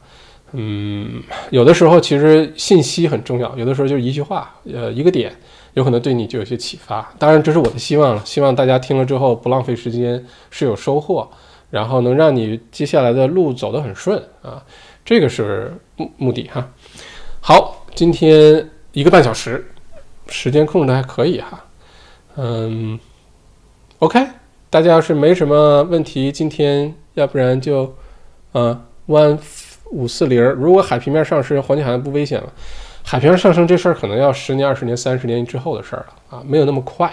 嗯，有的时候其实信息很重要，有的时候就是一句话，呃，一个点，有可能对你就有些启发。当然，这是我的希望了，希望大家听了之后不浪费时间，是有收获，然后能让你接下来的路走得很顺啊，这个是目目的哈。好，今天一个半小时，时间控制的还可以哈。嗯，OK，大家要是没什么问题，今天要不然就，呃，one 五四零。如果海平面上升，黄金海岸不危险了。海平面上升这事儿可能要十年、二十年、三十年之后的事儿了啊，没有那么快。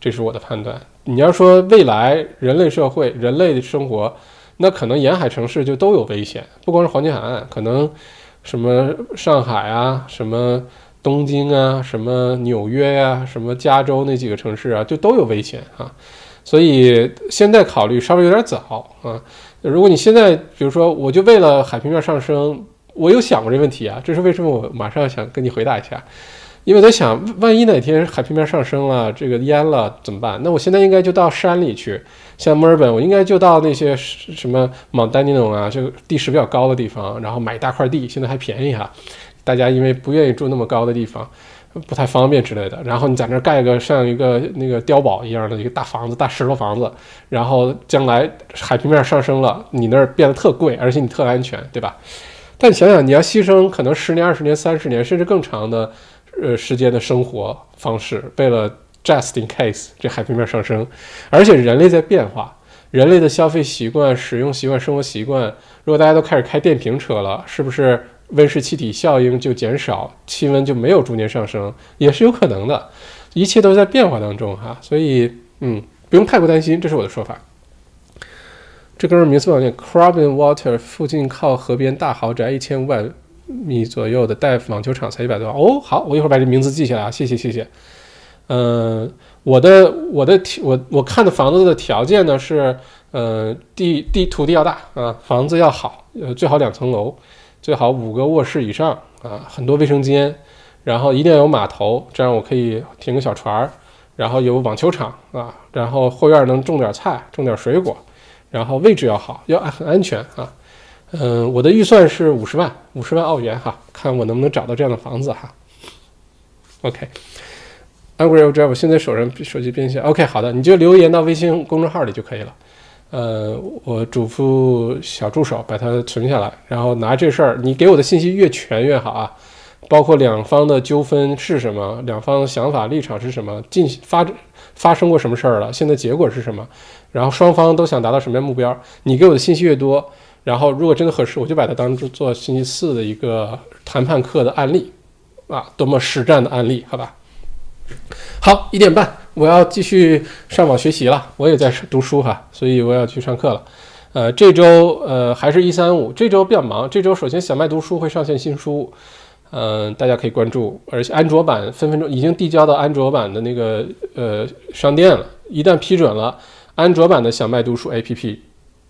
这是我的判断。你要说未来人类社会、人类的生活，那可能沿海城市就都有危险，不光是黄金海岸，可能什么上海啊，什么东京啊，什么纽约呀，什么加州那几个城市啊，就都有危险啊。所以现在考虑稍微有点早啊。如果你现在，比如说，我就为了海平面上升，我有想过这问题啊。这是为什么？我马上想跟你回答一下。因为在想，万一哪天海平面上升了，这个淹了怎么办？那我现在应该就到山里去，像墨尔本，我应该就到那些什么蒙丹尼农啊，就地势比较高的地方，然后买一大块地，现在还便宜哈。大家因为不愿意住那么高的地方，不太方便之类的，然后你在那盖个像一个那个碉堡一样的一个大房子，大石头房子，然后将来海平面上升了，你那儿变得特贵，而且你特安全，对吧？但想想，你要牺牲可能十年、二十年、三十年，甚至更长的。呃，时间的生活方式，为了 just in case 这海平面上升，而且人类在变化，人类的消费习惯、使用习惯、生活习惯，如果大家都开始开电瓶车了，是不是温室气体效应就减少，气温就没有逐年上升，也是有可能的，一切都在变化当中哈，所以嗯，不用太过担心，这是我的说法。这哥们名字好念 c r a b b n Water 附近靠河边大豪宅，一千五百。米左右的带网球场才一百多万哦，好，我一会儿把这名字记下来啊，谢谢谢谢。嗯，我的我的我我看的房子的条件呢是，呃，地地土地要大啊，房子要好，呃，最好两层楼，最好五个卧室以上啊，很多卫生间，然后一定要有码头，这样我可以停个小船儿，然后有网球场啊，然后后院能种点菜，种点水果，然后位置要好，要很安全啊。嗯，我的预算是五十万，五十万澳元哈，看我能不能找到这样的房子哈。OK，Angry Drive，现在手上手机变现。OK，好的，你就留言到微信公众号里就可以了。呃，我嘱咐小助手把它存下来，然后拿这事儿，你给我的信息越全越好啊，包括两方的纠纷是什么，两方想法立场是什么，进发展发生过什么事儿了，现在结果是什么，然后双方都想达到什么样目标，你给我的信息越多。然后，如果真的合适，我就把它当做做星期四的一个谈判课的案例，啊，多么实战的案例，好吧？好，一点半，我要继续上网学习了，我也在读书哈，所以我要去上课了。呃，这周呃还是一三五，这周比较忙。这周首先小麦读书会上线新书，嗯，大家可以关注，而且安卓版分分钟已经递交到安卓版的那个呃商店了，一旦批准了，安卓版的小麦读书 APP。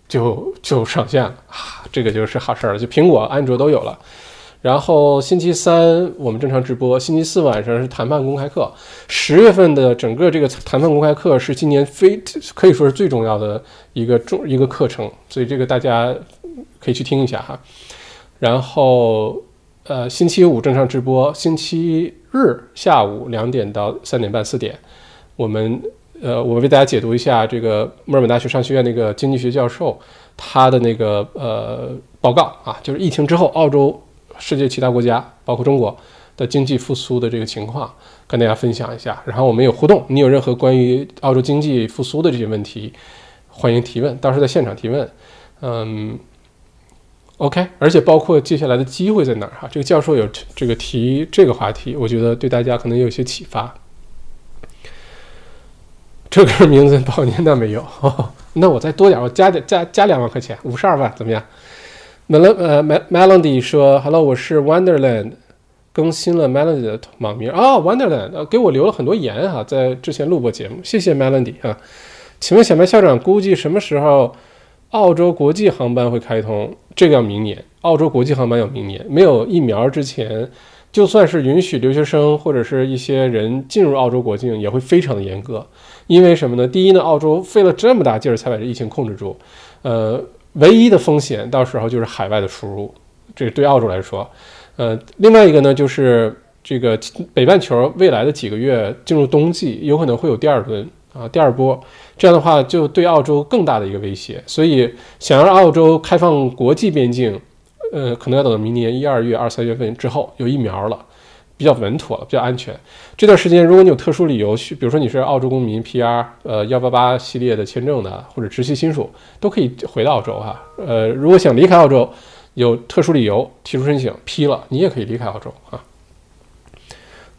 就就上线了啊，这个就是好事儿了。就苹果、安卓都有了。然后星期三我们正常直播，星期四晚上是谈判公开课。十月份的整个这个谈判公开课是今年非可以说是最重要的一个重一个课程，所以这个大家可以去听一下哈。然后呃，星期五正常直播，星期日下午两点到三点半四点，我们。呃，我为大家解读一下这个墨尔本大学商学院那个经济学教授他的那个呃报告啊，就是疫情之后澳洲、世界其他国家，包括中国的经济复苏的这个情况，跟大家分享一下。然后我们有互动，你有任何关于澳洲经济复苏的这些问题，欢迎提问，到时候在现场提问。嗯，OK，而且包括接下来的机会在哪儿哈？这个教授有这个提这个话题，我觉得对大家可能有些启发。这个名字报年那没有，那我再多点，我加点加加两万块钱，五十二万怎么样？Mel 呃 Melody 说，Hello，我是 Wonderland，更新了 Melody 的网名啊，Wonderland 呃给我留了很多言哈，在之前录过节目，谢谢 Melody 啊。请问小麦校长估计什么时候澳洲国际航班会开通？这个要明年，澳洲国际航班要明年，没有疫苗之前，就算是允许留学生或者是一些人进入澳洲国境，也会非常的严格。因为什么呢？第一呢，澳洲费了这么大劲儿才把这疫情控制住，呃，唯一的风险到时候就是海外的输入，这对澳洲来说，呃，另外一个呢，就是这个北半球未来的几个月进入冬季，有可能会有第二轮啊，第二波，这样的话就对澳洲更大的一个威胁，所以想让澳洲开放国际边境，呃，可能要等到明年一二月、二三月份之后有疫苗了。比较稳妥了，比较安全。这段时间，如果你有特殊理由去，比如说你是澳洲公民 PR，呃，幺八八系列的签证的，或者直系亲属，都可以回到澳洲哈。呃，如果想离开澳洲，有特殊理由提出申请批了，你也可以离开澳洲啊。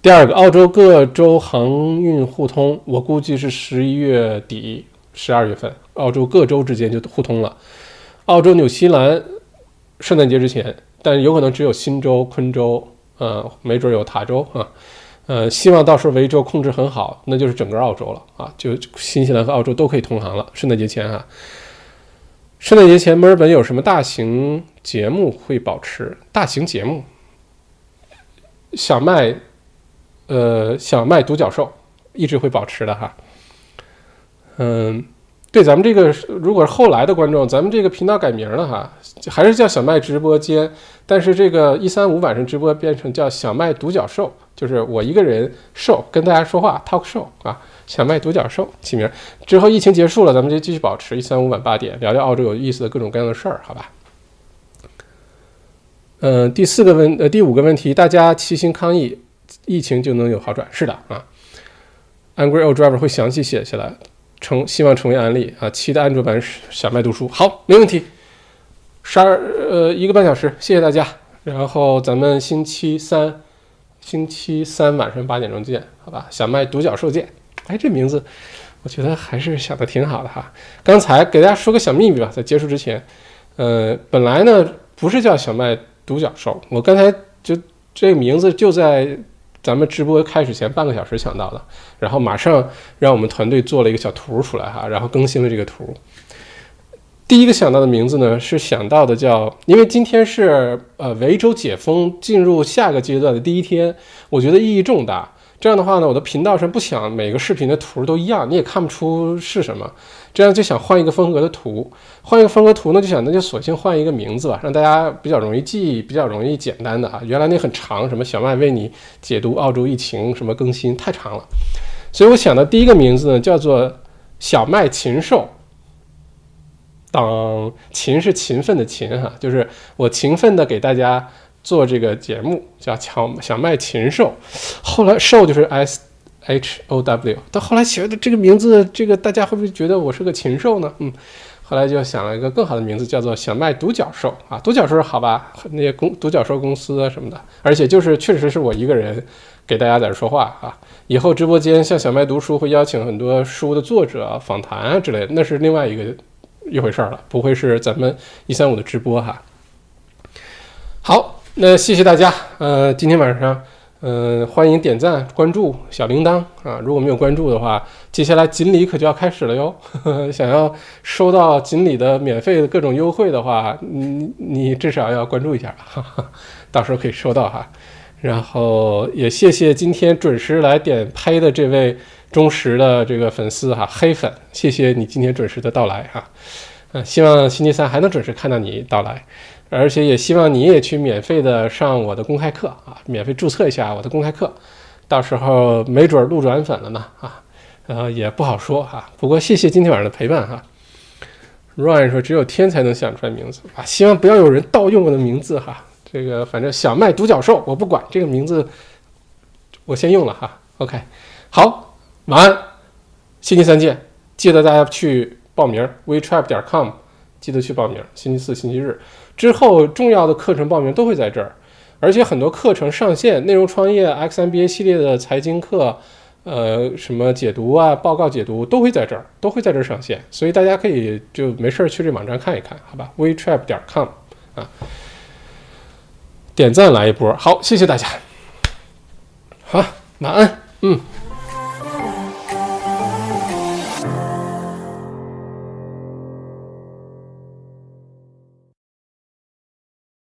第二个，澳洲各州航运互通，我估计是十一月底、十二月份，澳洲各州之间就互通了。澳洲、纽西兰，圣诞节之前。但有可能只有新州、昆州，呃，没准有塔州啊，呃，希望到时候维州控制很好，那就是整个澳洲了啊，就新西兰和澳洲都可以通航了。圣诞节前啊，圣诞节前墨尔本有什么大型节目会保持？大型节目，小麦，呃，小麦独角兽一直会保持的哈，嗯。对，咱们这个如果是后来的观众，咱们这个频道改名了哈，还是叫小麦直播间，但是这个一三五晚上直播变成叫小麦独角兽，就是我一个人兽跟大家说话 talk show 啊，小麦独角兽起名之后，疫情结束了，咱们就继续保持一三五晚八点聊聊澳洲有意思的各种各样的事儿，好吧？嗯，第四个问呃第五个问题，大家齐心抗疫，疫情就能有好转？是的啊，Angry Old Driver 会详细写下来。成希望成为案例啊！期待安卓版小麦读书，好，没问题。十二呃一个半小时，谢谢大家。然后咱们星期三，星期三晚上八点钟见，好吧？小麦独角兽见。哎，这名字我觉得还是想的挺好的哈。刚才给大家说个小秘密吧，在结束之前，呃，本来呢不是叫小麦独角兽，我刚才就这个名字就在。咱们直播开始前半个小时想到的，然后马上让我们团队做了一个小图出来哈，然后更新了这个图。第一个想到的名字呢，是想到的叫，因为今天是呃维州解封进入下个阶段的第一天，我觉得意义重大。这样的话呢，我的频道上不想每个视频的图都一样，你也看不出是什么。这样就想换一个风格的图，换一个风格图呢，就想那就索性换一个名字吧，让大家比较容易记，比较容易简单的啊。原来那很长，什么小麦为你解读澳洲疫情什么更新太长了，所以我想的第一个名字呢叫做小麦禽兽。当勤是勤奋的勤哈，就是我勤奋的给大家。做这个节目叫小小麦禽兽，后来兽就是 S H O W，到后来写的这个名字，这个大家会不会觉得我是个禽兽呢？嗯，后来就想了一个更好的名字，叫做小麦独角兽啊，独角兽好吧？那些公独角兽公司啊什么的，而且就是确实是我一个人给大家在这说话啊。以后直播间像小麦读书会邀请很多书的作者访谈啊之类的，那是另外一个一回事儿了，不会是咱们一三五的直播哈。好。那谢谢大家，呃，今天晚上，嗯，欢迎点赞、关注、小铃铛啊！如果没有关注的话，接下来锦鲤可就要开始了哟。想要收到锦鲤的免费的各种优惠的话，你你至少要关注一下，到时候可以收到哈。然后也谢谢今天准时来点拍的这位忠实的这个粉丝哈，黑粉，谢谢你今天准时的到来哈。嗯，希望星期三还能准时看到你到来。而且也希望你也去免费的上我的公开课啊，免费注册一下我的公开课，到时候没准路转粉了呢啊，呃也不好说哈。不过谢谢今天晚上的陪伴哈。Ryan 说只有天才能想出来名字啊，希望不要有人盗用我的名字哈。这个反正小麦独角兽我不管，这个名字我先用了哈。OK，好，晚安，星期三见，记得大家去报名，wetrap.com，记得去报名，星期四、星期日。之后重要的课程报名都会在这儿，而且很多课程上线，内容创业、X MBA 系列的财经课，呃，什么解读啊、报告解读都会在这儿，都会在这儿上线，所以大家可以就没事儿去这网站看一看，好吧？WeTrap 点 com 啊，点赞来一波，好，谢谢大家，好，晚安，嗯。